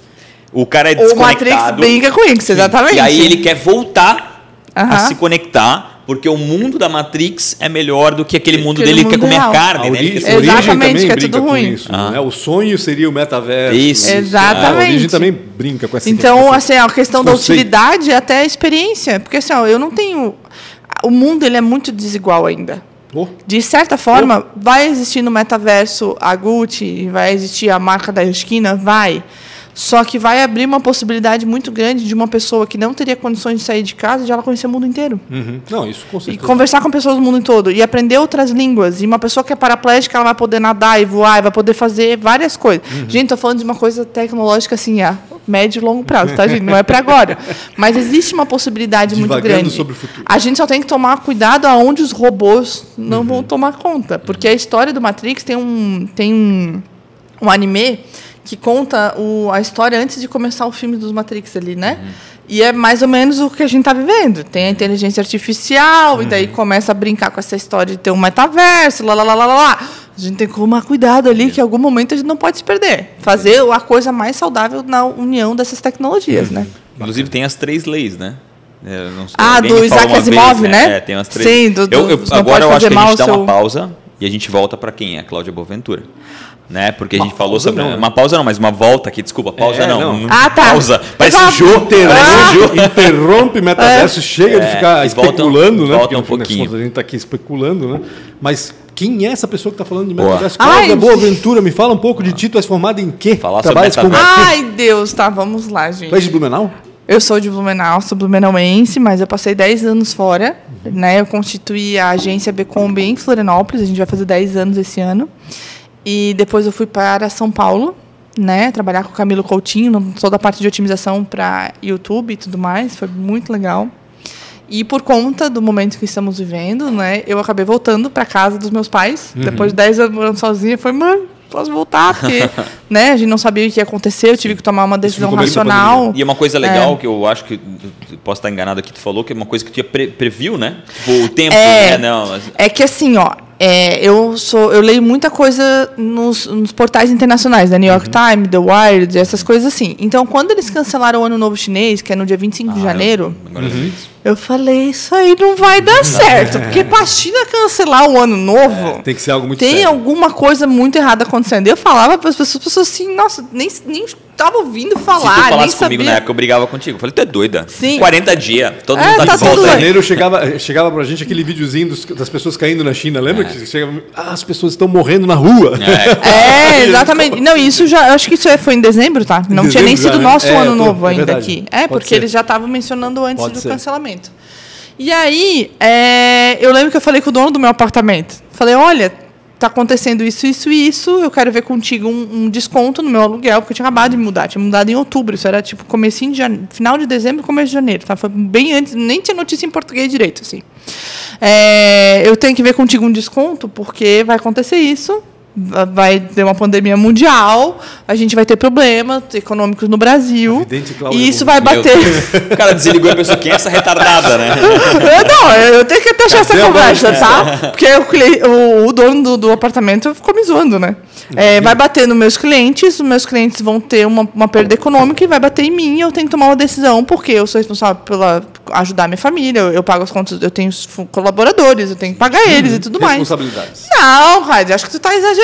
O cara é desconectado. O Matrix brinca com isso, exatamente. E aí ele quer voltar uh -huh. a se conectar porque o mundo da Matrix é melhor do que aquele mundo dele que quer comer a carne. A né? origem, né? Exatamente, que é tudo ruim. Isso, ah. né? O sonho seria o metaverso. Isso. Exatamente. A origem também brinca com essa Então, assim, a questão da utilidade é até a experiência. Porque assim, ó, eu não tenho... O mundo ele é muito desigual ainda. Oh. De certa forma, oh. vai existir no metaverso a Gucci, vai existir a marca da esquina, vai. Só que vai abrir uma possibilidade muito grande de uma pessoa que não teria condições de sair de casa de ela conhecer o mundo inteiro. Uhum. Não, isso com certeza. E conversar com pessoas do mundo todo. E aprender outras línguas. E uma pessoa que é paraplégica, ela vai poder nadar e voar, e vai poder fazer várias coisas. Uhum. Gente, estou falando de uma coisa tecnológica assim, a médio e longo prazo, tá, gente? Não é para agora. Mas existe uma possibilidade Divagando muito grande. Sobre o futuro. A gente só tem que tomar cuidado aonde os robôs não uhum. vão tomar conta. Porque a história do Matrix tem um, tem um, um anime que conta o, a história antes de começar o filme dos Matrix ali, né? Uhum. E é mais ou menos o que a gente está vivendo. Tem a inteligência artificial, uhum. e daí começa a brincar com essa história de ter um metaverso, lá, lá, lá, lá, lá. A gente tem que tomar cuidado ali, que em algum momento a gente não pode se perder. Fazer a coisa mais saudável na união dessas tecnologias, né? Inclusive tem as três leis, né? É, sei, ah, do Isaac Asimov, vez, né? né? É, tem umas três. Sim, do, do eu, eu, agora eu acho que a gente dá seu... uma pausa e a gente volta para quem? A Cláudia Boaventura né? Porque uma a gente falou sobre. Não, uma pausa não, mas uma volta aqui, desculpa, pausa é, não. não. Ah, tá. Pausa. Parece um jogo. Interrompe, ah. interrompe metaverso, é. chega de é, ficar especulando, volta, né? Volta um pouquinho. a gente está aqui especulando, né? Mas quem é essa pessoa que está falando de metaverso? Cláudia Boaventura, me fala um pouco de ti, tu és formada em quê? Falar Trabalhas sobre com Ai, Deus, tá, vamos lá, gente. Tu és de Blumenau? Eu sou de Blumenau, sou blumenauense, mas eu passei 10 anos fora. Uhum. Né? Eu constituí a agência Becombi em Florianópolis, a gente vai fazer 10 anos esse ano. E depois eu fui para São Paulo, né, trabalhar com o Camilo Coutinho, toda a parte de otimização para YouTube e tudo mais, foi muito legal. E por conta do momento que estamos vivendo, né, eu acabei voltando para casa dos meus pais, uhum. depois de 10 anos morando sozinha, foi, mãe, posso voltar, porque né, a gente não sabia o que ia acontecer, eu tive que tomar uma decisão racional. E é uma coisa legal é. que eu acho que posso estar enganado aqui, tu falou que é uma coisa que tu pre previu, né? Tipo, o tempo, é, né? Não, é que assim, ó, é, eu sou, eu leio muita coisa nos, nos portais internacionais, da né? New York uhum. Times, The Wired, essas coisas assim. Então, quando eles cancelaram o Ano Novo Chinês, que é no dia 25 ah, de janeiro, uhum. eu falei, isso aí não vai dar certo, porque para a China cancelar o Ano Novo, é, tem que ser algo muito Tem sério. alguma coisa muito errada acontecendo. Eu falava para as pessoas, pessoas assim, nossa, nem, nem tava ouvindo falar, Se tu falasse comigo sabia. na época, eu brigava contigo. Eu falei, tu é doida. Sim. 40 dias, todo é, mundo tá, tá de volta. Em janeiro chegava, chegava pra gente aquele videozinho dos, das pessoas caindo na China, lembra? É. Que chegava, ah, as pessoas estão morrendo na rua. É, é exatamente. Não, isso já, acho que isso é, foi em dezembro, tá? Não dezembro tinha nem sido já, né? nosso é, ano novo é ainda aqui. É, Pode porque ser. eles já estavam mencionando antes Pode do ser. cancelamento. E aí, é, eu lembro que eu falei com o dono do meu apartamento. Falei, olha, tá acontecendo isso, isso e isso, eu quero ver contigo um, um, desconto no meu aluguel, porque eu tinha acabado de mudar, tinha mudado em outubro, isso era tipo comecinho de janeiro, final de dezembro, começo de janeiro, tá? Foi bem antes, nem tinha notícia em português direito, assim. É, eu tenho que ver contigo um desconto, porque vai acontecer isso, vai ter uma pandemia mundial, a gente vai ter problemas econômicos no Brasil. e isso vai bater. O cara desligou e pensou, quem é essa retardada, né? Eu, não, eu tenho que deixar essa conversa, tá? Porque o, o dono do, do, apartamento ficou me zoando, né? É, vai bater nos meus clientes, os meus clientes vão ter uma, uma perda econômica e vai bater em mim. Eu tenho que tomar uma decisão, porque eu sou responsável pela ajudar minha família, eu, eu pago as contas, eu tenho colaboradores, eu tenho que pagar eles e tudo mais. Responsabilidades. Não, Raid, acho que tu está exagerando,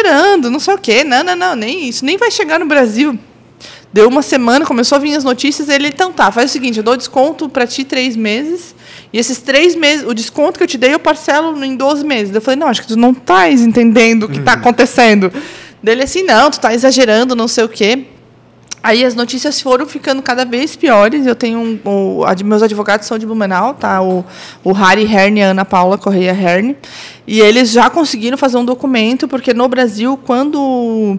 não sei o quê. Não, não, não, nem isso, nem vai chegar no Brasil. Deu uma semana, começou a vir as notícias, ele, então tá, faz o seguinte, eu dou desconto para ti três meses, e esses três meses, o desconto que eu te dei, eu parcelo em 12 meses. Eu falei, não, acho que tu não estás entendendo o que está uhum. acontecendo. Dele assim, não, tu está exagerando, não sei o quê. Aí as notícias foram ficando cada vez piores. Eu tenho um, o, meus advogados são de Blumenau, tá? O, o Harry Herne e a Ana Paula Correia Herne. E eles já conseguiram fazer um documento, porque no Brasil, quando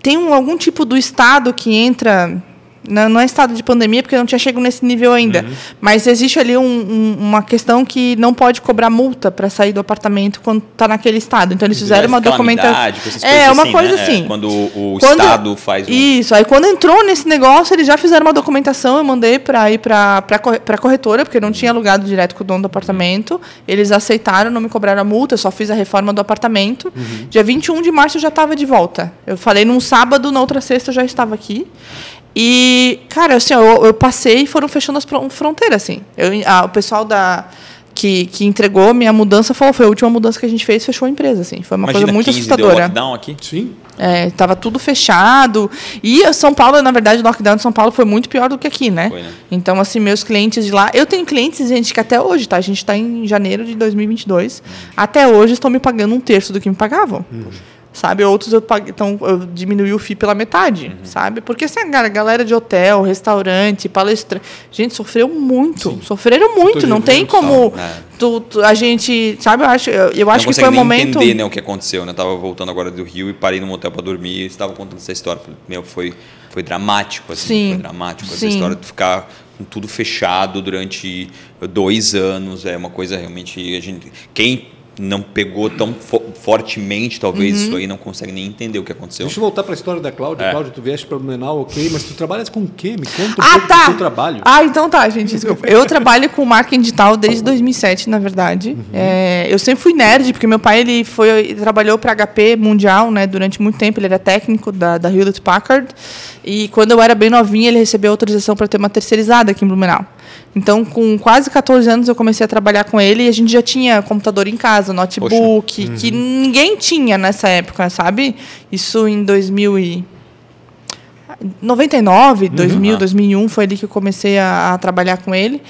tem um, algum tipo do Estado que entra não, não é estado de pandemia, porque não tinha chegado nesse nível ainda. Uhum. Mas existe ali um, um, uma questão que não pode cobrar multa para sair do apartamento quando está naquele estado. Então eles fizeram uma documentação. É, uma assim, coisa né? assim. É, quando o quando, Estado faz. Um... Isso. Aí quando entrou nesse negócio, eles já fizeram uma documentação. Eu mandei para ir para a corretora, porque não tinha alugado direto com o dono do apartamento. Eles aceitaram, não me cobraram a multa, eu só fiz a reforma do apartamento. Uhum. Dia 21 de março eu já estava de volta. Eu falei num sábado, na outra sexta eu já estava aqui. E, cara, assim, eu, eu passei e foram fechando as fronteiras, assim. Eu, a, o pessoal da que, que entregou minha mudança falou, foi a última mudança que a gente fez, fechou a empresa, assim. Foi uma Imagina, coisa muito assustadora. Deu lockdown aqui? Sim. É, tava tudo fechado. E São Paulo, na verdade, o lockdown de São Paulo foi muito pior do que aqui, né? Foi, né? Então, assim, meus clientes de lá. Eu tenho clientes, gente, que até hoje, tá? A gente está em janeiro de 2022. Hum. Até hoje estão me pagando um terço do que me pagavam. Hum sabe? Outros eu paguei, então eu diminui o FII pela metade, uhum. sabe? Porque assim, a galera de hotel, restaurante, palestra, gente sofreu muito, Sim. sofreram muito, não tem como é. tu, tu, a gente, sabe? Eu acho, eu, eu acho que foi um momento entender, né, o que aconteceu, né? Eu tava voltando agora do Rio e parei num hotel para dormir, e estava contando essa história, meu, foi foi dramático, assim, Sim. foi dramático Sim. essa história de ficar com tudo fechado durante dois anos, é uma coisa realmente a gente quem não pegou tão fo fortemente, talvez, isso aí, não consegue nem entender o que aconteceu. Deixa eu voltar para a história da Cláudia. É. Cláudia, tu vieste para Blumenau, ok, mas tu trabalhas com o quê? Me conta um Ah, pouco tá. do teu trabalho. Ah, então tá, gente. Desculpa. Eu trabalho com marketing digital desde 2007, na verdade. Uhum. É, eu sempre fui nerd, porque meu pai ele foi, ele trabalhou para HP Mundial, né, durante muito tempo. Ele era técnico da, da Hewlett Packard. E quando eu era bem novinha, ele recebeu autorização para ter uma terceirizada aqui em Blumenau. Então, com quase 14 anos, eu comecei a trabalhar com ele e a gente já tinha computador em casa, notebook, que ninguém tinha nessa época, sabe? Isso em 2000 e... 99, 2000, Ah. 2001 foi ali que eu comecei a, a trabalhar com ele.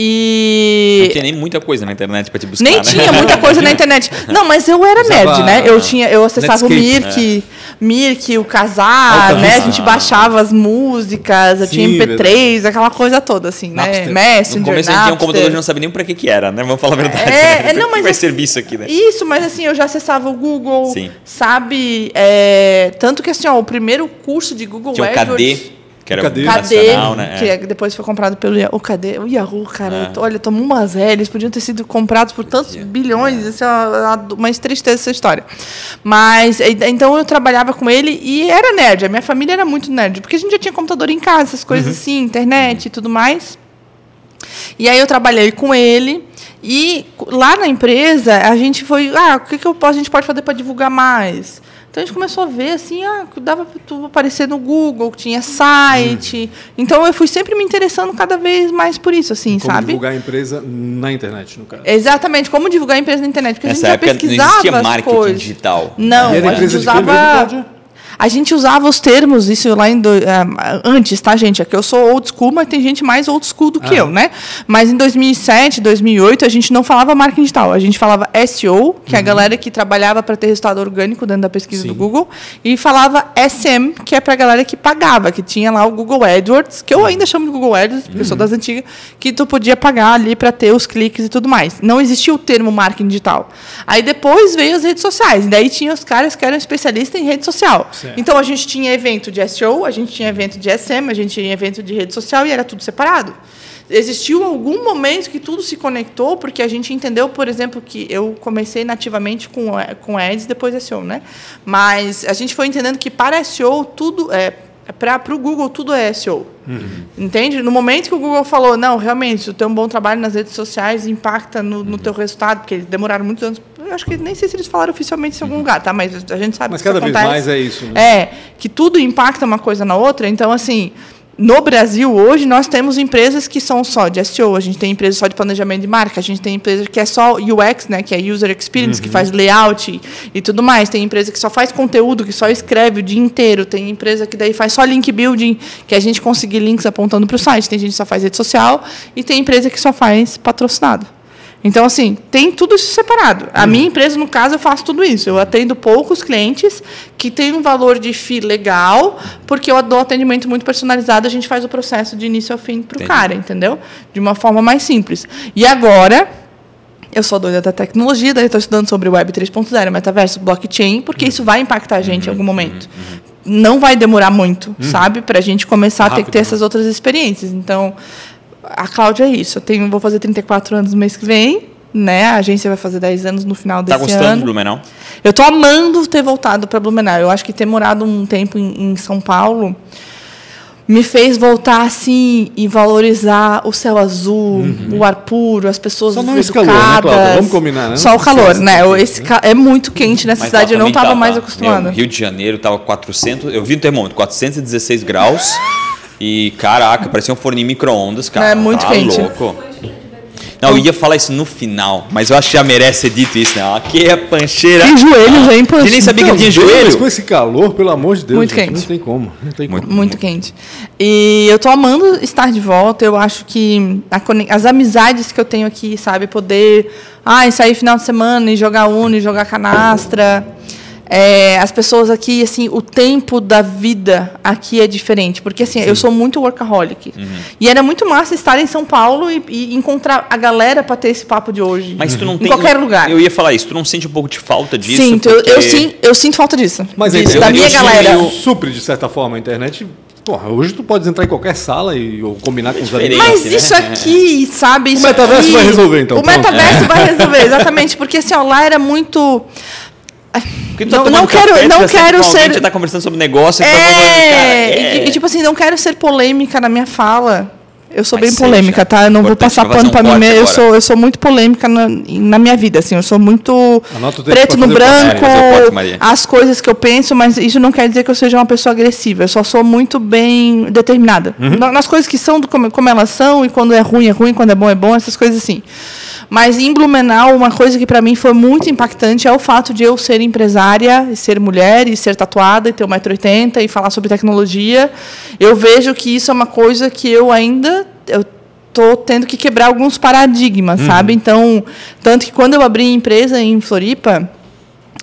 E Não tinha nem muita coisa na internet para te buscar, nem né? tinha muita coisa na internet. Não, mas eu era Usava nerd, né? Eu tinha, eu acessava o Mirk, Mirk, o Alta Casar, né? A gente baixava as músicas, eu tinha Sim, MP3, aquela coisa toda, assim, né? Napster. Messenger, No começo a gente tinha um Napster. computador e não sabia nem para que que era, né? Vamos falar a verdade. É, Pra é, não, que mas vai assim- servir isso aqui, né? Isso, mas assim, eu já acessava o Google, Sim. sabe? É, tanto que assim, ó, o primeiro curso de Google Tinha o AdWords... KD, que era. KD, nacional, né? que É. é- depois foi comprado pelo Yahoo. O KD, o Yahoo, cara, É. tô- olha, tomou umas L, eles podiam ter sido comprados por tantos Podia. bilhões, isso é uma, uma tristeza essa história. Mas, e- então eu trabalhava com ele e era nerd, a minha família era muito nerd, porque a gente já tinha computador em casa, essas coisas assim, internet e tudo mais. E aí eu trabalhei com ele e lá na empresa a gente foi, ah, o que, que eu posso, a gente pode fazer para divulgar mais? Então a gente começou a ver assim, ah, dava para tu aparecer no Google, tinha site. Então eu fui sempre me interessando cada vez mais por isso, assim, Como sabe? divulgar a empresa na internet, no caso. Exatamente, como divulgar a empresa na internet, porque Nessa a gente época já não pesquisava existia as marketing coisas. digital. Não, E era a gente empresa de quem mesmo, usava Cláudia? A gente usava os termos, isso lá em do, ah, antes, tá, gente? É que eu sou old school, mas tem gente mais old school do que Ah. eu, né? Mas em 2007, 2008, a gente não falava marketing digital, a gente falava SEO, que é a galera que trabalhava para ter resultado orgânico dentro da pesquisa Sim. do Google, e falava SM, que é para a galera que pagava, que tinha lá o Google AdWords, que eu ainda chamo de Google AdWords, porque eu sou das antigas, que tu podia pagar ali para ter os cliques e tudo mais. Não existia o termo marketing digital. Aí depois veio as redes sociais, e daí tinha os caras que eram especialistas em rede social. Então a gente tinha evento de SEO, a gente tinha evento de SM, a gente tinha evento de rede social e era tudo separado. Existiu algum momento que tudo se conectou, porque a gente entendeu, por exemplo, que eu comecei nativamente com, eh, com ads, depois SEO, né? Mas a gente foi entendendo que para SEO tudo é para o Google tudo é SEO. Entende? No momento que o Google falou, não, realmente, o teu um bom trabalho nas redes sociais impacta no, no teu resultado, porque eles demoraram muitos anos. Eu acho que nem sei se eles falaram oficialmente em algum lugar, tá? Mas a gente sabe Mas que cada vez acontece. mais é isso, né? É, que tudo impacta uma coisa na outra. Então, assim, no Brasil, hoje, nós temos empresas que são só de SEO, a gente tem empresa só de planejamento de marca, a gente tem empresa que é só UX, né, que é User Experience, que faz layout e, e tudo mais. Tem empresa que só faz conteúdo, que só escreve o dia inteiro. Tem empresa que daí faz só link building, que a gente conseguir links apontando para o site. Tem gente que só faz rede social e tem empresa que só faz patrocinado. Então, assim, tem tudo isso separado. A minha empresa, no caso, eu faço tudo isso. Eu atendo poucos clientes que têm um valor de FII legal, porque eu dou atendimento muito personalizado, a gente faz o processo de início ao fim para o cara, entendeu? De uma forma mais simples. E agora, eu sou doida da tecnologia, daí estou estudando sobre Web 3.0, metaverso, blockchain, porque isso vai impactar a gente em algum momento. Não vai demorar muito, sabe? Para a gente começar a ter que Rápido, ter né? essas outras experiências. Então, a Cláudia é isso. Eu tenho, vou fazer 34 anos no mês que vem, né? A agência vai fazer 10 anos no final Tá desse gostando do ano. Blumenau? Eu tô amando ter voltado para Blumenau. Eu acho que ter morado um tempo em, em São Paulo me fez voltar assim e valorizar o céu azul, o ar puro, as pessoas Uhum. Só não educadas. esse calor, né, Cláudia? Vamos combinar, né? Só o calor, né? sim, sim. Esse ca- é muito quente nessa Mas cidade, eu não estava tá, mais tá. acostumada. Meu, Rio de Janeiro tava 400, eu vi no termômetro, 416 graus. E caraca, parecia um forno em micro-ondas, cara. É muito tá quente. louco. Não, eu ia falar isso no final, mas eu acho que já merece ser dito isso, né? Aqui é pancheira. Tem joelhos aí, Eu nem sabia que tinha joelho. Com esse calor, pelo amor de Deus. Muito gente, quente. Não tem como. Não tem como. Muito quente. E eu tô amando estar de volta. Eu acho que as amizades que eu tenho aqui, sabe, poder ai, sair final de semana e jogar Uno, e jogar canastra. É, as pessoas aqui, assim, o tempo da vida aqui é diferente. Porque, assim, eu sou muito workaholic. Uhum. E era muito massa estar em São Paulo e, e encontrar a galera para ter esse papo de hoje. Mas tu não em tem. qualquer lugar. Eu ia falar isso, tu não sente um pouco de falta disso? Sinto, eu, Porque- eu, sim, eu sinto falta disso. Mas a disso, internet da minha hoje galera. supre, de certa forma, a internet Porra, hoje tu pode entrar em qualquer sala e ou combinar com os amigos. Mas né? isso aqui, sabe? Isso metaverso aqui- vai resolver, então, O pronto. metaverso vai resolver, exatamente. Porque assim, ó, lá era muito. Porque tu tá Não- tomando não quero- café, não quero alguém, ser- tá conversando sobre negócio. É, e tá falando, cara, e- E, tipo assim, não quero ser polêmica na minha fala. Eu sou Mas bem seja. polêmica, tá? Eu não vou passar pano um pra mim mesmo. Eu sou, eu sou muito polêmica na, na minha vida, assim. Eu sou muito preto no branco, É, as coisas que eu penso, mas isso não quer dizer que eu seja uma pessoa agressiva. Eu só sou muito bem determinada. Uhum. Na- Nas coisas que são como, como elas são, e quando é ruim é ruim, quando é bom é bom, essas coisas assim. Mas em Blumenau, uma coisa que para mim foi muito impactante é o fato de eu ser empresária, e ser mulher, e ser tatuada, e ter 1,80m, e falar sobre tecnologia. Eu vejo que isso é uma coisa que eu ainda eu tô tendo que quebrar alguns paradigmas, sabe? Então, tanto que quando eu abri a empresa em Floripa,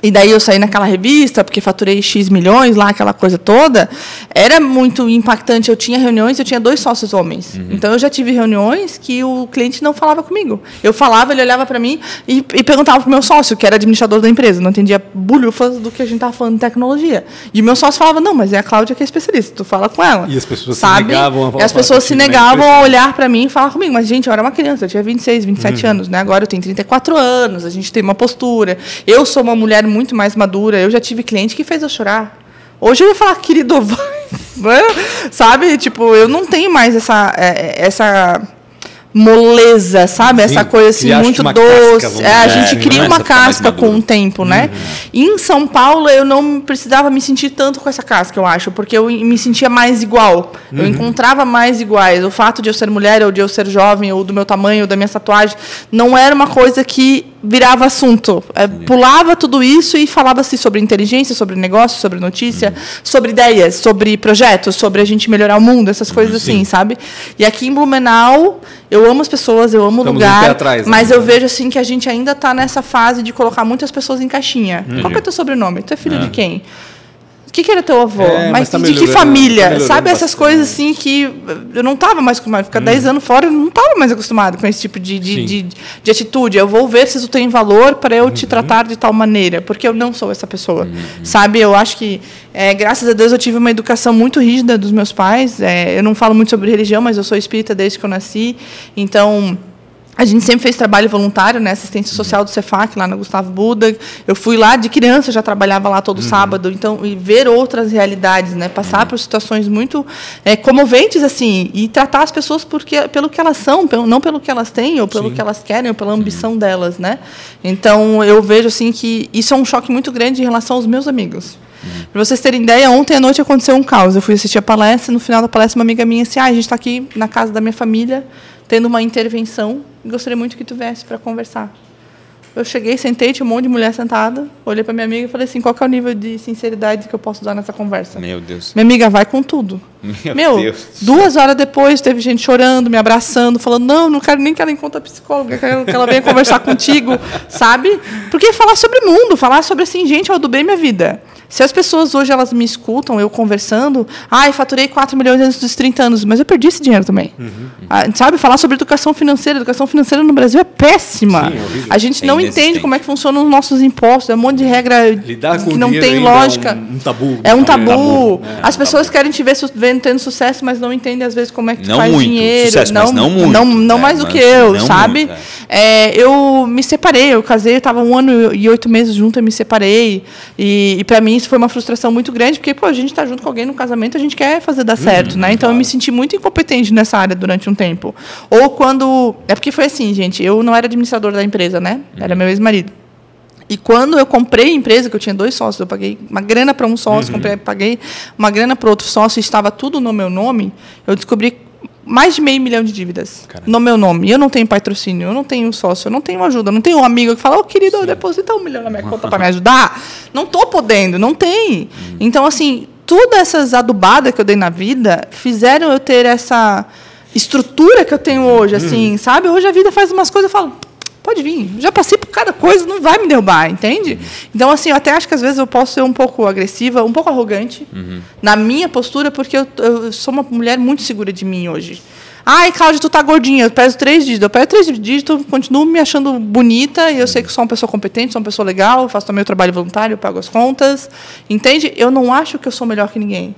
e daí eu saí naquela revista, porque faturei X milhões lá, aquela coisa toda, era muito impactante. Eu tinha reuniões, eu tinha dois sócios homens. Então eu já tive reuniões que o cliente não falava comigo. Eu falava, ele olhava para mim e, e perguntava pro meu sócio, que era administrador da empresa, não entendia bulhufas do que a gente estava falando de tecnologia. E o meu sócio falava: "Não, mas é a Cláudia que é especialista, tu fala com ela". E as pessoas se sabe? negavam a falar E as pessoas se né? negavam a olhar para mim e falar comigo. Mas, gente, eu era uma criança, eu tinha 26, 27 Uhum. anos, né? Agora eu tenho 34 anos, a gente tem uma postura. Eu sou uma mulher muito mais madura. Eu já tive cliente que fez eu chorar. Hoje eu ia falar, querido, vai", sabe? Tipo, eu não tenho mais essa, é, essa moleza, sabe? Sim, essa coisa assim, muito casca, doce. vamos É, a gente É, cria começa uma mais casca com o tempo, né? Uhum. E em São Paulo eu não precisava me sentir tanto com essa casca, eu acho, porque eu me sentia mais igual. Uhum. Eu encontrava mais iguais. O fato de eu ser mulher, ou de eu ser jovem, ou do meu tamanho, ou da minha tatuagem, não era uma coisa que virava assunto. É, pulava tudo isso e falava-se sobre inteligência, sobre negócio, sobre notícia, Uhum. sobre ideias, sobre projetos, sobre a gente melhorar o mundo, essas coisas assim, sabe? E aqui em Blumenau, eu amo as pessoas, eu amo o lugar, atrás, né? mas eu vejo assim que a gente ainda está nessa fase de colocar muitas pessoas em caixinha. Qual que é teu sobrenome? Tu é filho de quem? O que, que era teu avô? É, mas mas tá de que família? tá Sabe essas bastante. coisas assim que eu não estava mais acostumado. Ficar 10 anos fora, eu não estava mais acostumado com esse tipo de, de, de, de atitude. Eu vou ver se isso tem valor para eu Uhum. te tratar de tal maneira, porque eu não sou essa pessoa. Sabe? Eu acho que, é, graças a Deus, eu tive uma educação muito rígida dos meus pais. É, eu não falo muito sobre religião, mas eu sou espírita desde que eu nasci. Então. A gente sempre fez trabalho voluntário, né? Assistência social do Cefac, lá na Gustavo Buda. Eu fui lá de criança, já trabalhava lá todo sábado. Então, e ver outras realidades, né? Passar por situações muito é, comoventes, assim, e tratar as pessoas porque, pelo que elas são, não pelo que elas têm, ou pelo Sim. que elas querem, ou pela ambição delas, né? Então, eu vejo, assim, que isso é um choque muito grande em relação aos meus amigos. Para vocês terem ideia, ontem à noite aconteceu um caos. Eu fui assistir a palestra, no final da palestra, uma amiga minha disse: ah, a gente está aqui na casa da minha família, tendo uma intervenção, e gostaria muito que tu viesse para conversar. Eu cheguei, sentei, tinha um monte de mulher sentada, olhei para minha amiga e falei assim: qual que é o nível de sinceridade que eu posso dar nessa conversa? Meu Deus. Minha amiga, vai com tudo. Meu Meu, Deus. duas horas depois teve gente chorando, me abraçando, falando: não, não quero nem que ela encontre a psicóloga, quero que ela venha conversar contigo, sabe? Porque falar sobre mundo, falar sobre assim, gente, do bem minha vida. Se as pessoas hoje elas me escutam, eu conversando, ai, faturei 4 milhões antes dos 30 anos, mas eu perdi esse dinheiro também. Uhum. Ah, sabe, falar sobre educação financeira. Educação financeira no Brasil é péssima. Sim, é a gente É não entende como é que funcionam os nossos impostos, é um monte de regra Lidar com que não tem lógica. É um, um tabu. É um tabu. tabu, né? As pessoas querem te ver tendo sucesso, mas não entendem às vezes como é que tu Não faz muito. dinheiro. Sucesso, não, mas não muito, Não, não né? mais do que eu, sabe? muito, É, eu me separei, eu casei, eu estava um ano e oito meses junto, eu me separei. E, e para mim isso foi uma frustração muito grande, porque pô, a gente está junto com alguém no casamento, a gente quer fazer dar certo, né? Então eu me senti muito incompetente nessa área durante um tempo. Ou quando. É porque foi assim, gente, eu não era administrador da empresa, né? Era meu ex-marido. E quando eu comprei a empresa, que eu tinha dois sócios, eu paguei uma grana para um sócio, comprei, paguei uma grana para outro sócio, e estava tudo no meu nome, eu descobri mais de meio milhão de dívidas Caramba. no meu nome. Eu não tenho patrocínio, eu não tenho sócio, eu não tenho ajuda, eu não tenho um amigo que fala, ô querido, deposita um milhão na minha conta para me ajudar. Não estou podendo, não tem. Então, assim, todas essas adubadas que eu dei na vida fizeram eu ter essa estrutura que eu tenho hoje, assim, sabe? Hoje a vida faz umas coisas, eu falo, pode vir, já passei por cada coisa, não vai me derrubar, entende? Então, assim, eu até acho que às vezes eu posso ser um pouco agressiva, um pouco arrogante na minha postura, porque eu, eu sou uma mulher muito segura de mim hoje. Ai, Cláudia, tu tá gordinha, eu peso três dígitos. Eu peso três dígitos, continuo me achando bonita, e eu sei que sou uma pessoa competente, sou uma pessoa legal, faço também o trabalho voluntário, pago as contas. Entende? Eu não acho que eu sou melhor que ninguém.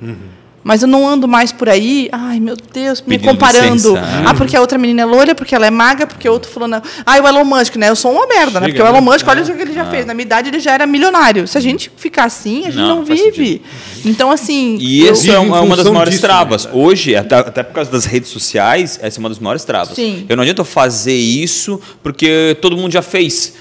Mas eu não ando mais por aí, ai meu Deus, me Pedindo comparando. licença. Ah, porque a outra menina é loira, porque ela é magra, porque o outro fulano. Ah, o Elon Musk, né? Eu sou uma merda, né? Chega, Porque o Elon né? Musk, olha o que ele já fez. Na minha idade ele já era milionário. Se a gente ficar assim, a gente Não, não, vive. Então, assim. E eu- isso Vive é uma, é uma das maiores disso, travas. né? Hoje, até, até por causa das redes sociais, essa é uma das maiores travas. Sim. Eu não adianta eu fazer isso porque todo mundo já fez.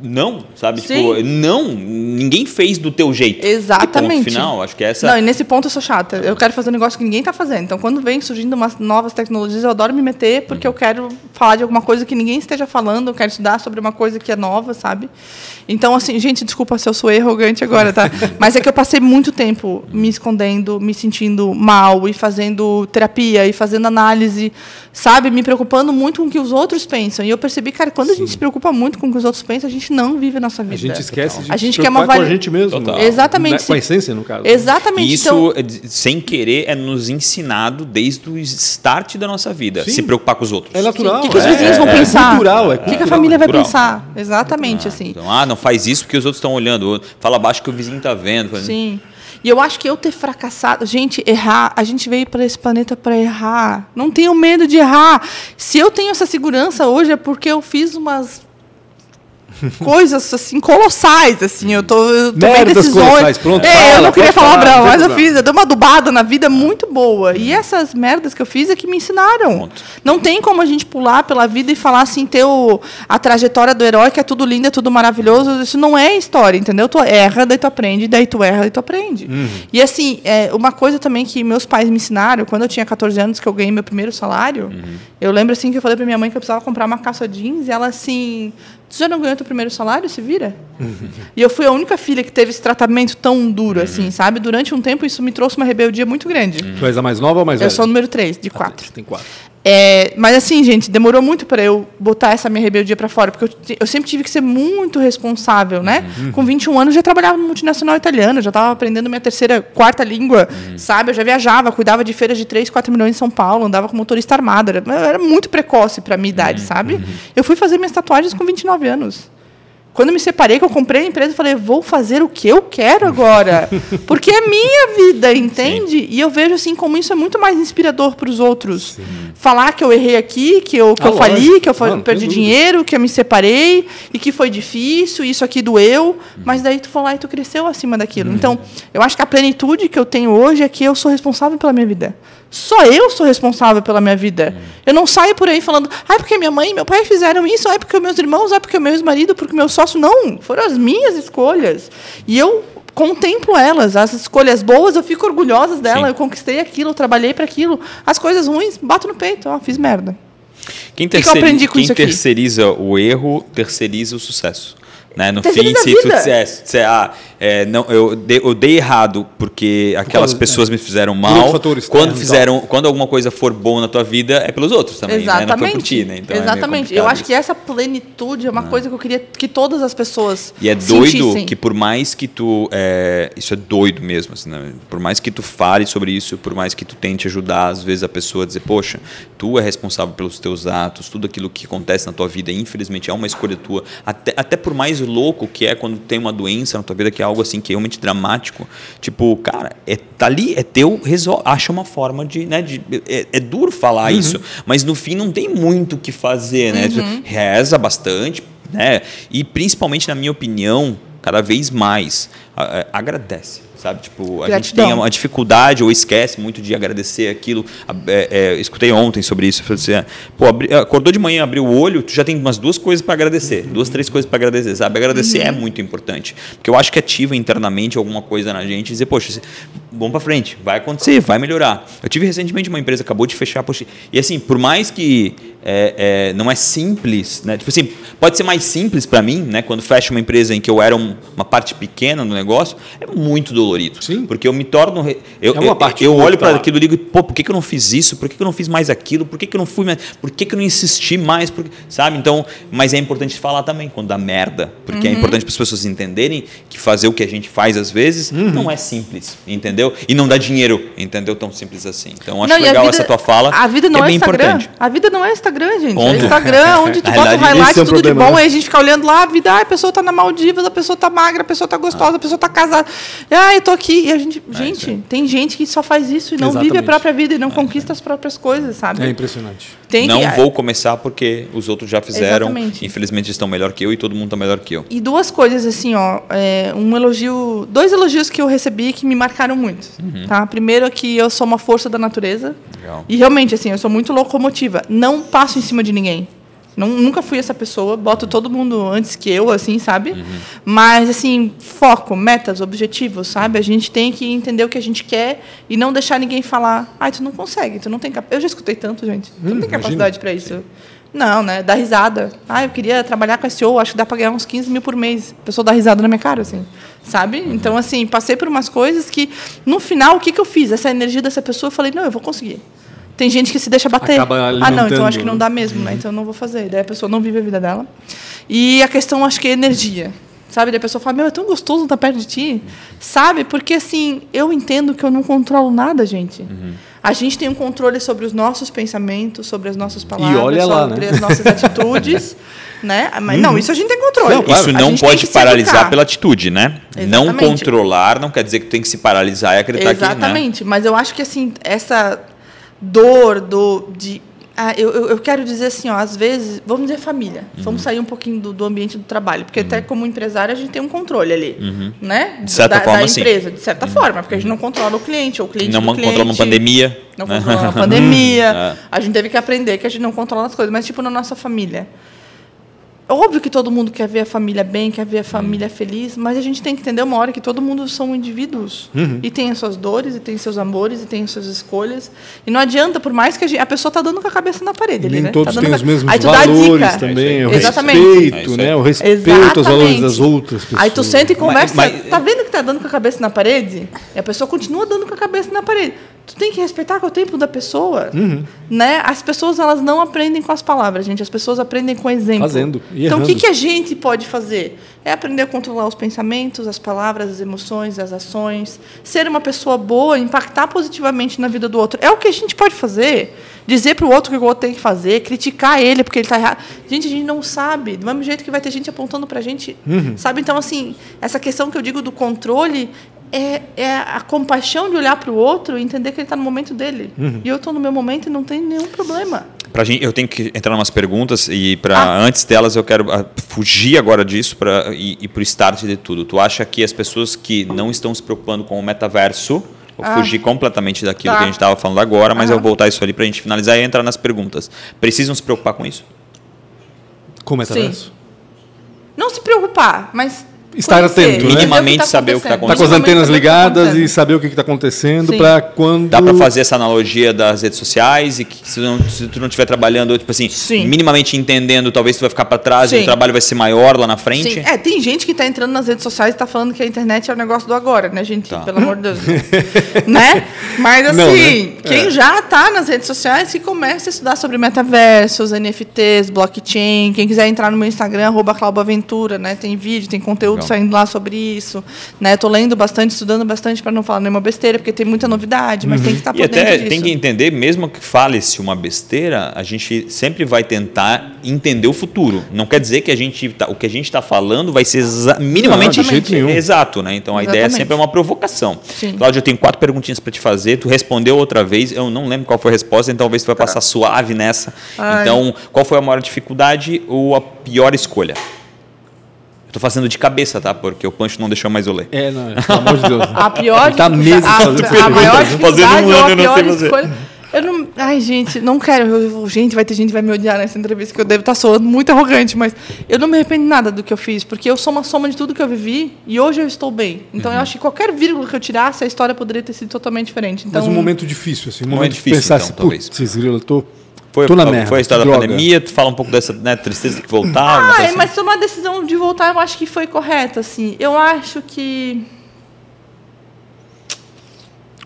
Não, sabe? Sim. Tipo, não, ninguém fez do teu jeito. Exatamente. E ponto final, acho que essa. Não, e nesse ponto eu sou chata. Eu quero fazer um negócio que ninguém está fazendo. Então, quando vem surgindo umas novas tecnologias, eu adoro me meter porque eu quero falar de alguma coisa que ninguém esteja falando, eu quero estudar sobre uma coisa que é nova, sabe? Então, assim, gente, desculpa se eu sou arrogante agora, tá? Mas é que eu passei muito tempo me escondendo, me sentindo mal e fazendo terapia e fazendo análise, sabe? Me preocupando muito com o que os outros pensam. E eu percebi, cara, quando a gente se preocupa muito com o que os outros pensam, a gente não vive a nossa vida. A gente esquece de A gente se quer uma preocupar com a vali- gente mesmo. Total. Exatamente, Com a essência, no caso. Exatamente. E isso, então, é sem querer, é nos ensinado desde o start da nossa vida. Sim. Se preocupar com os outros. É natural. O que, que os é- vizinhos vão é pensar? cultural, é o que, que a família vai pensar? Exatamente, assim. Então, ah, não faz isso porque os outros estão olhando. Fala baixo que o vizinho está vendo. Sim. E eu acho que eu ter fracassado. Gente, errar. A gente veio para esse planeta para errar. Não tenho medo de errar. Se eu tenho essa segurança hoje é porque eu fiz umas coisas assim colossais assim eu tô eu tomei Merdas decisões colossais, pronto, é, fala, eu não queria falar falar, mas eu fiz eu dei uma adubada na vida muito boa. E essas merdas que eu fiz é que me ensinaram. Ponto. não tem como a gente pular pela vida e falar assim ter o, a trajetória do herói que é tudo lindo é tudo maravilhoso. Isso não é história entendeu? Tu erra daí tu aprende daí tu erra daí tu aprende. Uhum. e assim é, uma coisa também que meus pais me ensinaram quando eu tinha 14 anos que eu ganhei meu primeiro salário Uhum. eu lembro assim que eu falei pra minha mãe que eu precisava comprar uma calça jeans e ela assim tu já não ganhou teu primeiro salário? Se vira? E eu fui a única filha que teve esse tratamento tão duro assim sabe? Durante um tempo isso me trouxe uma rebeldia muito grande. Tu és a mais nova ou a mais eu velha? sou o número 3 de quatro. Tem quatro. É, mas assim, gente, demorou muito para eu botar essa minha rebeldia para fora, porque eu, eu sempre tive que ser muito responsável, né? Com 21 anos eu já trabalhava no multinacional italiano, já estava aprendendo minha terceira, quarta língua, sabe? Eu já viajava, cuidava de feiras de 3, 4 milhões em São Paulo, andava com motorista armado, era, era muito precoce para minha idade, sabe? Eu fui fazer minhas tatuagens com 29 anos. Quando me separei, que eu comprei a empresa, eu falei, vou fazer o que eu quero agora. Porque é minha vida, entende? E eu vejo assim como isso é muito mais inspirador para os outros. Falar que eu errei aqui, que eu, que Ah, eu fali, que eu não perdi dinheiro, que eu me separei e que foi difícil, isso aqui doeu. Mas daí tu foi lá e tu cresceu acima daquilo. Então, eu acho que a plenitude que eu tenho hoje é que eu sou responsável pela minha vida. Só eu sou responsável pela minha vida. Eu não saio por aí falando, ai, porque minha mãe e meu pai fizeram isso, ai, porque meus irmãos, ai, porque meu ex-marido, porque meu sócio. Não, foram as minhas escolhas. E eu contemplo elas. As escolhas boas, eu fico orgulhosa dela. Sim. Eu conquistei aquilo, eu trabalhei para aquilo. As coisas ruins, bato no peito. Ó, fiz merda. Quem, que eu terceiri- aprendi com quem terceiriza o erro, terceiriza o sucesso. Né? No fim, se tu vida. disser, se disser, ah, é, não, eu, dei, eu dei errado porque aquelas causa- pessoas me fizeram Por mal. fator externo Quando fizeram, quando alguma coisa for boa na tua vida, é pelos outros também, né? Não foi Exatamente. por ti, né? Então é Exatamente. complicado eu acho isso. que essa plenitude é uma coisa que eu queria que todas as pessoas E é doido sentissem. que por mais que tu. é, isso é doido mesmo, assim, né? Por mais que tu fale sobre isso, por mais que tu tente ajudar, às vezes, a pessoa a dizer, poxa, tu é responsável pelos teus atos, tudo aquilo que acontece na tua vida, infelizmente, é uma escolha tua. Até, até por mais louco que é quando tem uma doença na tua vida, que é algo assim que é realmente dramático. Tipo, cara, é, tá ali, é teu, resol... acha uma forma de. Né, de é, é duro falar isso, mas no fim não tem muito o que fazer, né? Tu Reza bastante, né? E principalmente, na minha opinião, cada vez mais, agradece. Sabe, tipo, a gente Gratidão. tem uma dificuldade ou esquece muito de agradecer aquilo. É, é, escutei ontem sobre isso. Assim, ah, pô, abri- acordou de manhã, abriu o olho, tu já tem umas duas coisas para agradecer, duas, três coisas para agradecer, sabe? Agradecer é muito importante, porque eu acho que ativa internamente alguma coisa na gente e dizer, poxa, vamos para frente, vai acontecer, vai melhorar. Eu tive recentemente uma empresa que acabou de fechar, poxa, e assim, por mais que é, é, não é simples, né? Tipo assim, pode ser mais simples para mim, né? Quando fecha uma empresa em que eu era um- uma parte pequena no negócio, é muito dolorido. Sim. Porque eu me torno. Eu, É uma eu- parte eu que olho para aquilo e digo, pô, por que, que eu não fiz isso? Por que, que eu não fiz mais aquilo? Por que, que eu não fui mais. Por que, que eu não insisti mais? Por Sabe? Então, mas é importante falar também quando dá merda. Porque Uhum. é importante para as pessoas entenderem que fazer o que a gente faz às vezes Uhum. não é simples, entendeu? E não dá dinheiro, entendeu? Tão simples assim. Então, acho Não, legal vida- essa tua fala. A vida não é é, bem Instagram. importante. A vida não é Instagram, gente. Ponto. É Instagram onde tu bota o realidade, highlight é o tudo de problema, bom, né? aí a gente fica olhando lá, a vida, ah, a pessoa tá na Maldivas, a pessoa tá magra, a pessoa tá gostosa, a pessoa tá casada. Ah, eu tô aqui. E a gente, É, gente, aí. tem gente que só faz isso e não vive a Exatamente. própria vida e não conquista as próprias coisas, sabe? É impressionante. Tem não que, vou começar porque os outros já fizeram. Exatamente. Infelizmente estão melhor que eu e todo mundo está melhor que eu. E duas coisas, assim, ó. é, um elogio. Dois elogios que eu recebi que me marcaram muito. Uhum. Tá? Primeiro é que eu sou uma força da natureza. Legal. E realmente, assim, eu sou muito locomotiva. Não passo em cima de ninguém. Não, nunca fui essa pessoa, boto todo mundo antes que eu, assim, sabe? Uhum. Mas, assim, foco, metas, objetivos, sabe? A gente tem que entender o que a gente quer e não deixar ninguém falar, ai, tu não consegue, tu não tem capacidade. Eu já escutei tanto, gente. Tu não Hum, tem imagina. capacidade para isso. Não, né? Dá risada. Ah, eu queria trabalhar com SEO, acho que dá para ganhar uns 15 mil por mês. A pessoa dá risada na minha cara, assim. Sabe? Então, assim, passei por umas coisas que, no final, o que, que eu fiz? Essa energia dessa pessoa, eu falei, não, eu vou conseguir. Tem gente que se deixa bater. Ah, não, então acho que não né? dá mesmo, né? Então eu não vou fazer. Daí a pessoa não vive a vida dela. E a questão, acho que é energia. Sabe? Daí a pessoa fala, meu, é tão gostoso estar perto de ti. Sabe? Porque, assim, eu entendo que eu não controlo nada, gente. A gente tem um controle sobre os nossos pensamentos, sobre as nossas palavras, olha lá, sobre né? as nossas atitudes. né? Mas, Não, isso a gente tem controle. Não, claro. Isso não pode que paralisar pela atitude, né? Não Exatamente. controlar não quer dizer que tem que se paralisar e acreditar que. Né? Exatamente, mas eu acho que assim, essa dor do de ah, eu, eu quero dizer assim, ó, às vezes, vamos dizer família. Uhum. Vamos sair um pouquinho do, do ambiente do trabalho, porque até como empresário a gente tem um controle ali, né? Uhum. De certa da, forma, da sim. empresa, de certa forma, porque a gente não controla o cliente, ou o cliente Não cliente. controla uma pandemia. Não né? controla uma pandemia. É. A gente teve que aprender que a gente não controla as coisas, mas tipo na nossa família. Óbvio que todo mundo quer ver a família bem, quer ver a família feliz, mas a gente tem que entender uma hora que todo mundo são indivíduos. E tem as suas dores, e tem seus amores, e tem as suas escolhas. E não adianta, por mais que a, gente, a pessoa está dando com a cabeça na parede. ali, Nem né? todos Tá têm os mesmos Aí tu dá a valores dica. também, o Exatamente. É respeito, isso né? O respeito aos valores das outras pessoas. Aí tu senta e conversa. Mas- mas- Tá vendo que tá dando com a cabeça na parede? E a pessoa continua dando com a cabeça na parede. Tu tem que respeitar o tempo da pessoa. Uhum. Né? As pessoas elas não aprendem com as palavras, gente. As pessoas aprendem com exemplo. Fazendo e Então o que, que a gente pode fazer? É aprender a controlar os pensamentos, as palavras, as emoções, as ações. Ser uma pessoa boa, impactar positivamente na vida do outro. É o que a gente pode fazer. Dizer para o outro o que o outro tem que fazer, criticar ele porque ele está errado. Gente, a gente não sabe. Do mesmo jeito que vai ter gente apontando para a gente. Uhum. Sabe? Então, assim, essa questão que eu digo do controle é, é a compaixão de olhar para o outro e entender que ele está no momento dele. Uhum. E eu estou no meu momento e não tem nenhum problema. Pra gente, eu tenho que entrar em umas perguntas e para Ah. antes delas eu quero ah, fugir agora disso para ir, ir para o start de tudo. Tu acha que as pessoas que não estão se preocupando com o metaverso, vou Ah. fugir completamente daquilo Tá. que a gente estava falando agora, mas Aham. eu vou voltar isso ali para a gente finalizar e entrar nas perguntas. Precisam se preocupar com isso? Como é metaverso? Não se preocupar, mas. Estar conhecer, atento, né? entender Minimamente saber o que tá Tá com as antenas tá ligadas e acontecendo. saber o que está acontecendo para quando. Dá para fazer essa analogia das redes sociais e que se, não, se tu não estiver trabalhando, tipo assim, Sim. minimamente entendendo, talvez tu vai ficar para trás e Sim. o trabalho vai ser maior lá na frente. Sim, é, tem gente que está entrando nas redes sociais e está falando que a internet é o negócio do agora, né, gente? Tá. Pelo amor de Deus. né? Mas assim, Não, né? quem É. já está nas redes sociais que comece a estudar sobre metaversos, NFTs, blockchain. Quem quiser entrar no meu Instagram, arroba né? Tem vídeo, tem conteúdo. Saindo lá sobre isso. Né? Tô lendo bastante, estudando bastante para não falar nenhuma besteira, porque tem muita novidade, mas tem que estar E por até dentro disso. tem que entender, mesmo que fale-se uma besteira, a gente sempre vai tentar entender o futuro. Não quer dizer que a gente tá- o que a gente está falando vai ser minimamente Não, de jeito nenhum. exato, né? Então a ideia Exatamente. sempre é uma provocação. Sim. Cláudio, eu tenho quatro perguntinhas para te fazer. Tu respondeu outra vez, eu não lembro qual foi a resposta, então talvez tu vai passar suave nessa. Tá. Ai. Então, qual foi a maior dificuldade ou a pior escolha? Eu tô fazendo de cabeça, tá? Porque o Pancho não deixou mais eu ler. É, não, é, pelo amor de Deus. A pior tá meses a, fazendo a perguntas. maior Fazendo um dificuldade ano, ou a eu não pior sei. Eu não, ai, gente, não quero. eu- gente, vai ter gente que vai me odiar nessa entrevista, que eu devo estar soando muito arrogante, mas eu não me arrependo de nada do que eu fiz, porque eu sou uma soma de tudo que eu vivi e hoje eu estou bem. Então Uhum. eu acho que qualquer vírgula que eu tirasse, a história poderia ter sido totalmente diferente. Então, Mas um momento difícil, assim. Um Momento momento difícil, pensar então, talvez. putz, grilo, eu tô, Foi, tô na foi, merda. foi a história que da droga. pandemia, tu fala um pouco dessa né, tristeza que voltar. uma Ai, coisa assim. mas tomar a decisão de voltar, eu acho que foi correta, assim. Eu acho que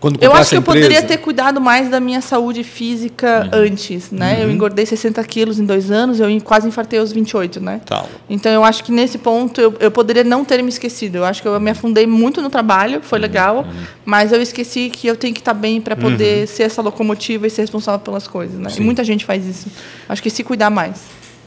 Quando Eu acho que eu poderia ter cuidado mais da minha saúde física antes, né? Eu engordei 60 quilos em dois anos, eu quase infartei aos 28, né? Tá. Então eu acho que nesse ponto eu, eu poderia não ter me esquecido. Eu acho que eu me afundei muito no trabalho, foi legal, mas eu esqueci que eu tenho que estar bem para poder ser essa locomotiva e ser responsável pelas coisas, né? E Sim. muita gente faz isso. Acho que se cuidar mais.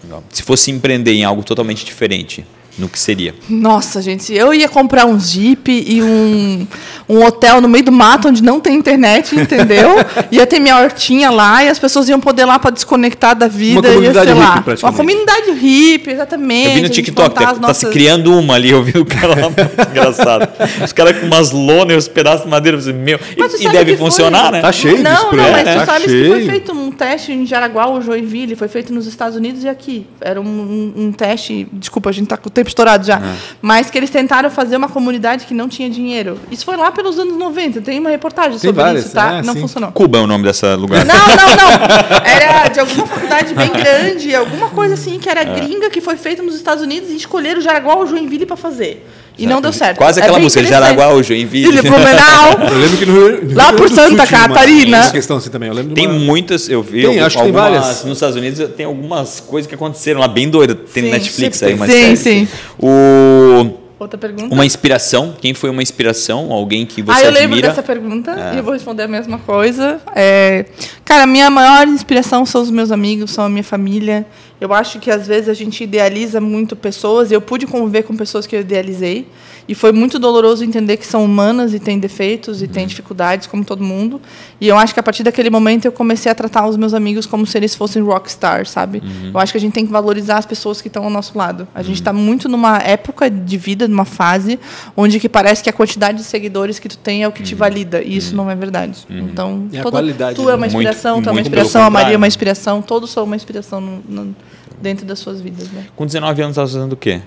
Legal. Se fosse empreender em algo totalmente diferente, no que seria. Nossa, gente, eu ia comprar um Jeep e um, um hotel no meio do mato onde não tem internet, entendeu? ia ter minha hortinha lá e as pessoas iam poder lá para desconectar da vida. Uma comunidade ia, sei lá, hippie, praticamente. Uma comunidade hippie, exatamente. Eu vi no TikTok, tá, as tá se nossas- criando uma ali, eu vi o cara lá, muito engraçado. Os caras com umas lonas e os pedaços de madeira, falei, meu, e, e sabe deve que foi- funcionar, né? Tá cheio não, disso não, aí. mas tá tu sabes que foi feito um teste em Jaraguá ou Joinville, foi feito nos Estados Unidos e aqui. Era um, um- um teste, desculpa, a gente tá com o tempo estourado já, É. mas que eles tentaram fazer uma comunidade que não tinha dinheiro. Isso foi lá pelos anos 90, tem uma reportagem Tem sobre várias, isso, tá? é, não sim. funcionou. Cuba é o nome dessa lugar. Não, não, não. Era de alguma faculdade bem grande, alguma coisa assim, que era É. gringa, que foi feita nos Estados Unidos e escolheram Jaraguá ou Joinville para fazer. E não deu certo. Quase É aquela bem música. Jaraguá ou Joinville. Ilha Blumenau. Eu lembro que no Rio, no Lá por Santa uma- Catarina. Essa questão assim também. Eu lembro de Tem uma- muitas, eu vi Tem, acho que tem algumas, várias. nos Estados Unidos tem algumas coisas que aconteceram lá bem doidas. Tem Sim, Netflix sim, aí, uma sim, série. sim. O Outra pergunta. uma inspiração, quem foi uma inspiração, alguém que você ah, eu lembro admira? dessa pergunta e eu vou responder a mesma coisa. É, cara, a minha maior inspiração são os meus amigos, são a minha família. Eu acho que às vezes a gente idealiza muito pessoas. e Eu pude conviver com pessoas que eu idealizei e foi muito doloroso entender que são humanas e têm defeitos e têm dificuldades como todo mundo. E eu acho que a partir daquele momento eu comecei a tratar os meus amigos como se eles fossem rockstar, sabe? Eu acho que a gente tem que valorizar as pessoas que estão ao nosso lado. A gente está muito numa época de vida, numa fase onde que parece que a quantidade de seguidores que tu tem é o que te valida e isso não é verdade. Então, a toda- qualidade, tu né? é uma Muito- inspiração, tu é uma muito inspiração, a Maria é uma inspiração, todos são uma inspiração no- no- dentro das suas vidas, né? Com 19 anos estava fazendo o quê?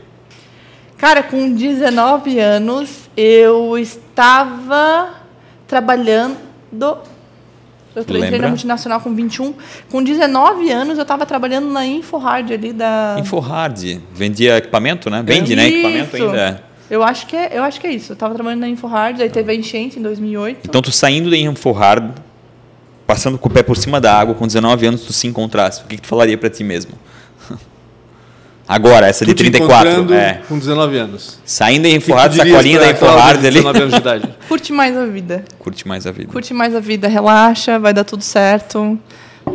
Cara, com 19 anos, eu estava trabalhando. Eu entrei Lembra? na multinacional com 21. Com 19 anos, eu estava trabalhando na InfoHard ali da. Infohard. Vendia equipamento, né? Vende, né? Equipamento ainda. Eu acho que é, eu acho que é isso. Eu estava trabalhando na InfoHard, aí teve a enchente em 2008. Então, tu saindo da Infohard, passando com o pé por cima da água, com 19 anos, tu se encontrasse. O que, que tu falaria pra ti mesmo? Agora, essa Tu de te 34. encontrando É. com 19 anos. Saindo da O que que tu Infohard, dirias sacolinha da de ali. 19 anos de idade. Curte mais a vida. Curte mais a vida. Curte mais a vida, relaxa, vai dar tudo certo.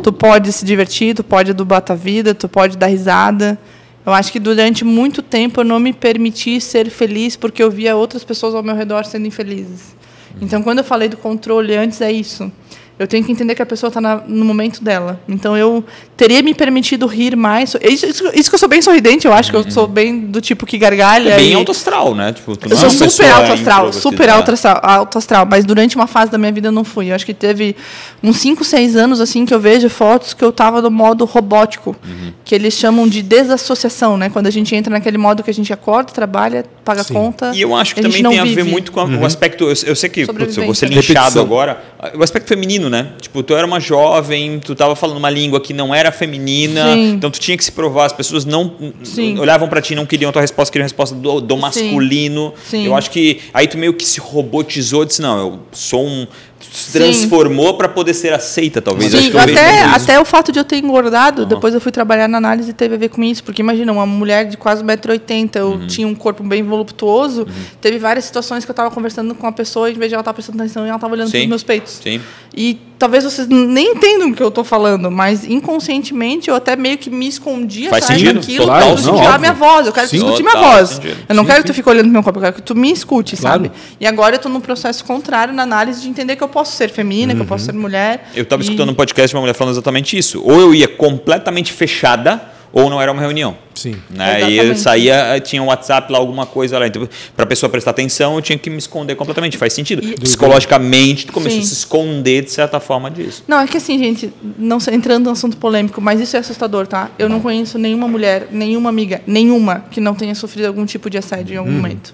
Tu pode se divertir, tu pode adubar tua vida, tu pode dar risada. Eu acho que durante muito tempo eu não me permiti ser feliz porque eu via outras pessoas ao meu redor sendo infelizes. Então, quando eu falei do controle antes, é isso. Eu tenho que entender que a pessoa está no momento dela. Então, eu teria me permitido rir mais. Isso, isso- isso que eu sou bem sorridente, eu acho que eu sou bem do tipo que gargalha. É bem e- alto astral, né? Tipo, tu eu não sou é super alto astral, super alto astral, alto astral, mas durante uma fase da minha vida eu não fui. Eu acho que teve uns 5, 6 anos assim que eu vejo fotos que eu tava no modo robótico, Uhum. que eles chamam de desassociação, né? Quando a gente entra naquele modo que a gente acorda, trabalha, paga Sim. conta. E eu acho que também tem a ver vive. muito com a- o aspecto. Eu, eu sei que putz, eu vou ser linchado Repetição. agora. O aspecto feminino, né? Tipo, tu era uma jovem, tu tava falando uma língua que não era feminina, Sim. então tu tinha que se provar. As pessoas não Sim. olhavam pra ti, não queriam a tua resposta, queriam a resposta do, do masculino. Sim. Eu acho que aí tu meio que se robotizou, disse não, eu sou um. Se transformou pra poder ser aceita, talvez. Sim, eu até, até o fato de eu ter engordado, depois eu fui trabalhar na análise e teve a ver com isso. Porque imagina, uma mulher de quase 1,80m, eu Uhum. tinha um corpo bem voluptuoso. Teve várias situações que eu estava conversando com a pessoa, em vez de ela estar prestando atenção, ela estava olhando para os meus peitos. Sim. E talvez vocês nem entendam o que eu estou falando, mas inconscientemente eu até meio que me escondia Faz atrás sentido, daquilo total, para não, escutar a óbvio. minha voz. Eu quero Sim. que tu escute Total, minha voz. Eu não Sim, quero que tu fique olhando meu corpo, eu quero que tu me escute, Claro. sabe? E agora eu estou num processo contrário na análise de entender que eu posso ser feminina, que eu posso ser mulher. Eu estava E- escutando um podcast de uma mulher falando exatamente isso. Ou eu ia completamente fechada, ou não era uma reunião. Sim. Né? E eu saía, tinha um WhatsApp lá, alguma coisa lá. Então, para a pessoa prestar atenção, eu tinha que me esconder completamente. Faz sentido. E- Psicologicamente, tu começou Sim. a se esconder de certa forma disso. Não, é que assim, gente, não entrando no assunto polêmico, mas isso é assustador, tá? Eu não conheço nenhuma mulher, nenhuma amiga, nenhuma que não tenha sofrido algum tipo de assédio em algum momento.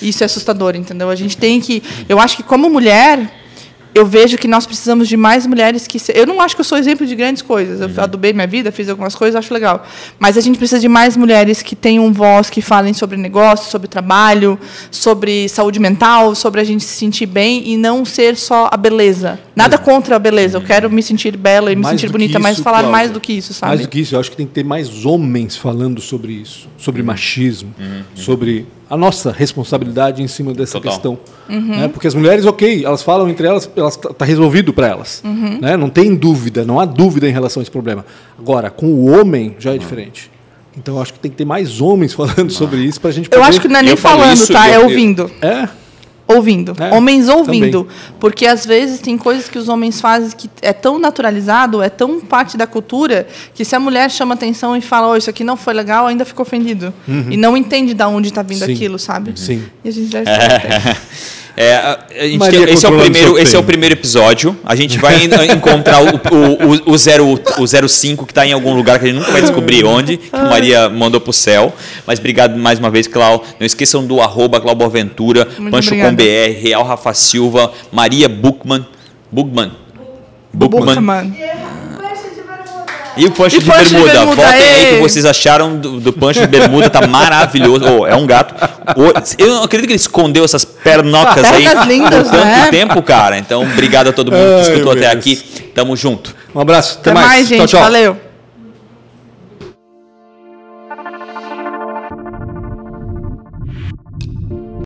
Isso é assustador, entendeu? A gente tem que. Eu acho que como mulher. Eu vejo que nós precisamos de mais mulheres que. se- Eu não acho que eu sou exemplo de grandes coisas. Eu adubei minha vida, fiz algumas coisas, acho legal. Mas a gente precisa de mais mulheres que tenham voz, que falem sobre negócio, sobre trabalho, sobre saúde mental, sobre a gente se sentir bem e não ser só a beleza. Nada contra a beleza. Eu quero me sentir bela e me Mais sentir bonita, que mas isso, falar Cláudia. mais do que isso, sabe? Mais do que isso, eu acho que tem que ter mais homens falando sobre isso, sobre machismo, sobre a nossa responsabilidade em cima dessa Total. questão. Uhum. Né? Porque as mulheres, ok, elas falam entre elas, elas tá, tá resolvido para elas. Né? Não tem dúvida, não há dúvida em relação a esse problema. Agora, com o homem já é diferente. Então eu acho que tem que ter mais homens falando sobre isso pra gente Eu poder... acho que não é nem Eu falando, isso, tá? eu- É eu- ouvindo. É, Ouvindo. É, homens ouvindo. Porque às vezes tem coisas que os homens fazem que é tão naturalizado, é tão parte da cultura, que se a mulher chama atenção e fala, oh, isso aqui não foi legal, ainda fica ofendido. E não entende de onde está vindo Sim. aquilo, sabe? Sim. E a gente deve ter. É, tem- esse, é o primeiro, esse é o primeiro episódio. A gente vai en- encontrar o, o, o, o, 0, o 05 que está em algum lugar que a gente nunca vai descobrir onde, que Maria mandou pro céu. Mas obrigado mais uma vez, Clau. Não esqueçam do arroba Clau Boaventura, Muito Pancho com BR, Real Rafa Silva, Maria Buchmann. Buchmann. Buchmann. E o Pancho E de Pancho de bermuda. bermuda, Votem aí que vocês acharam do, do Pancho de bermuda. Tá maravilhoso. Oh, é um gato. Oh, eu não acredito que ele escondeu essas pernocas aí lindas, por tanto né? tempo, cara. Então, obrigado a todo mundo que Ai, escutou meu até Deus. aqui. Tamo junto. um abraço, até, Até mais, gente. Tchau, tchau. Valeu.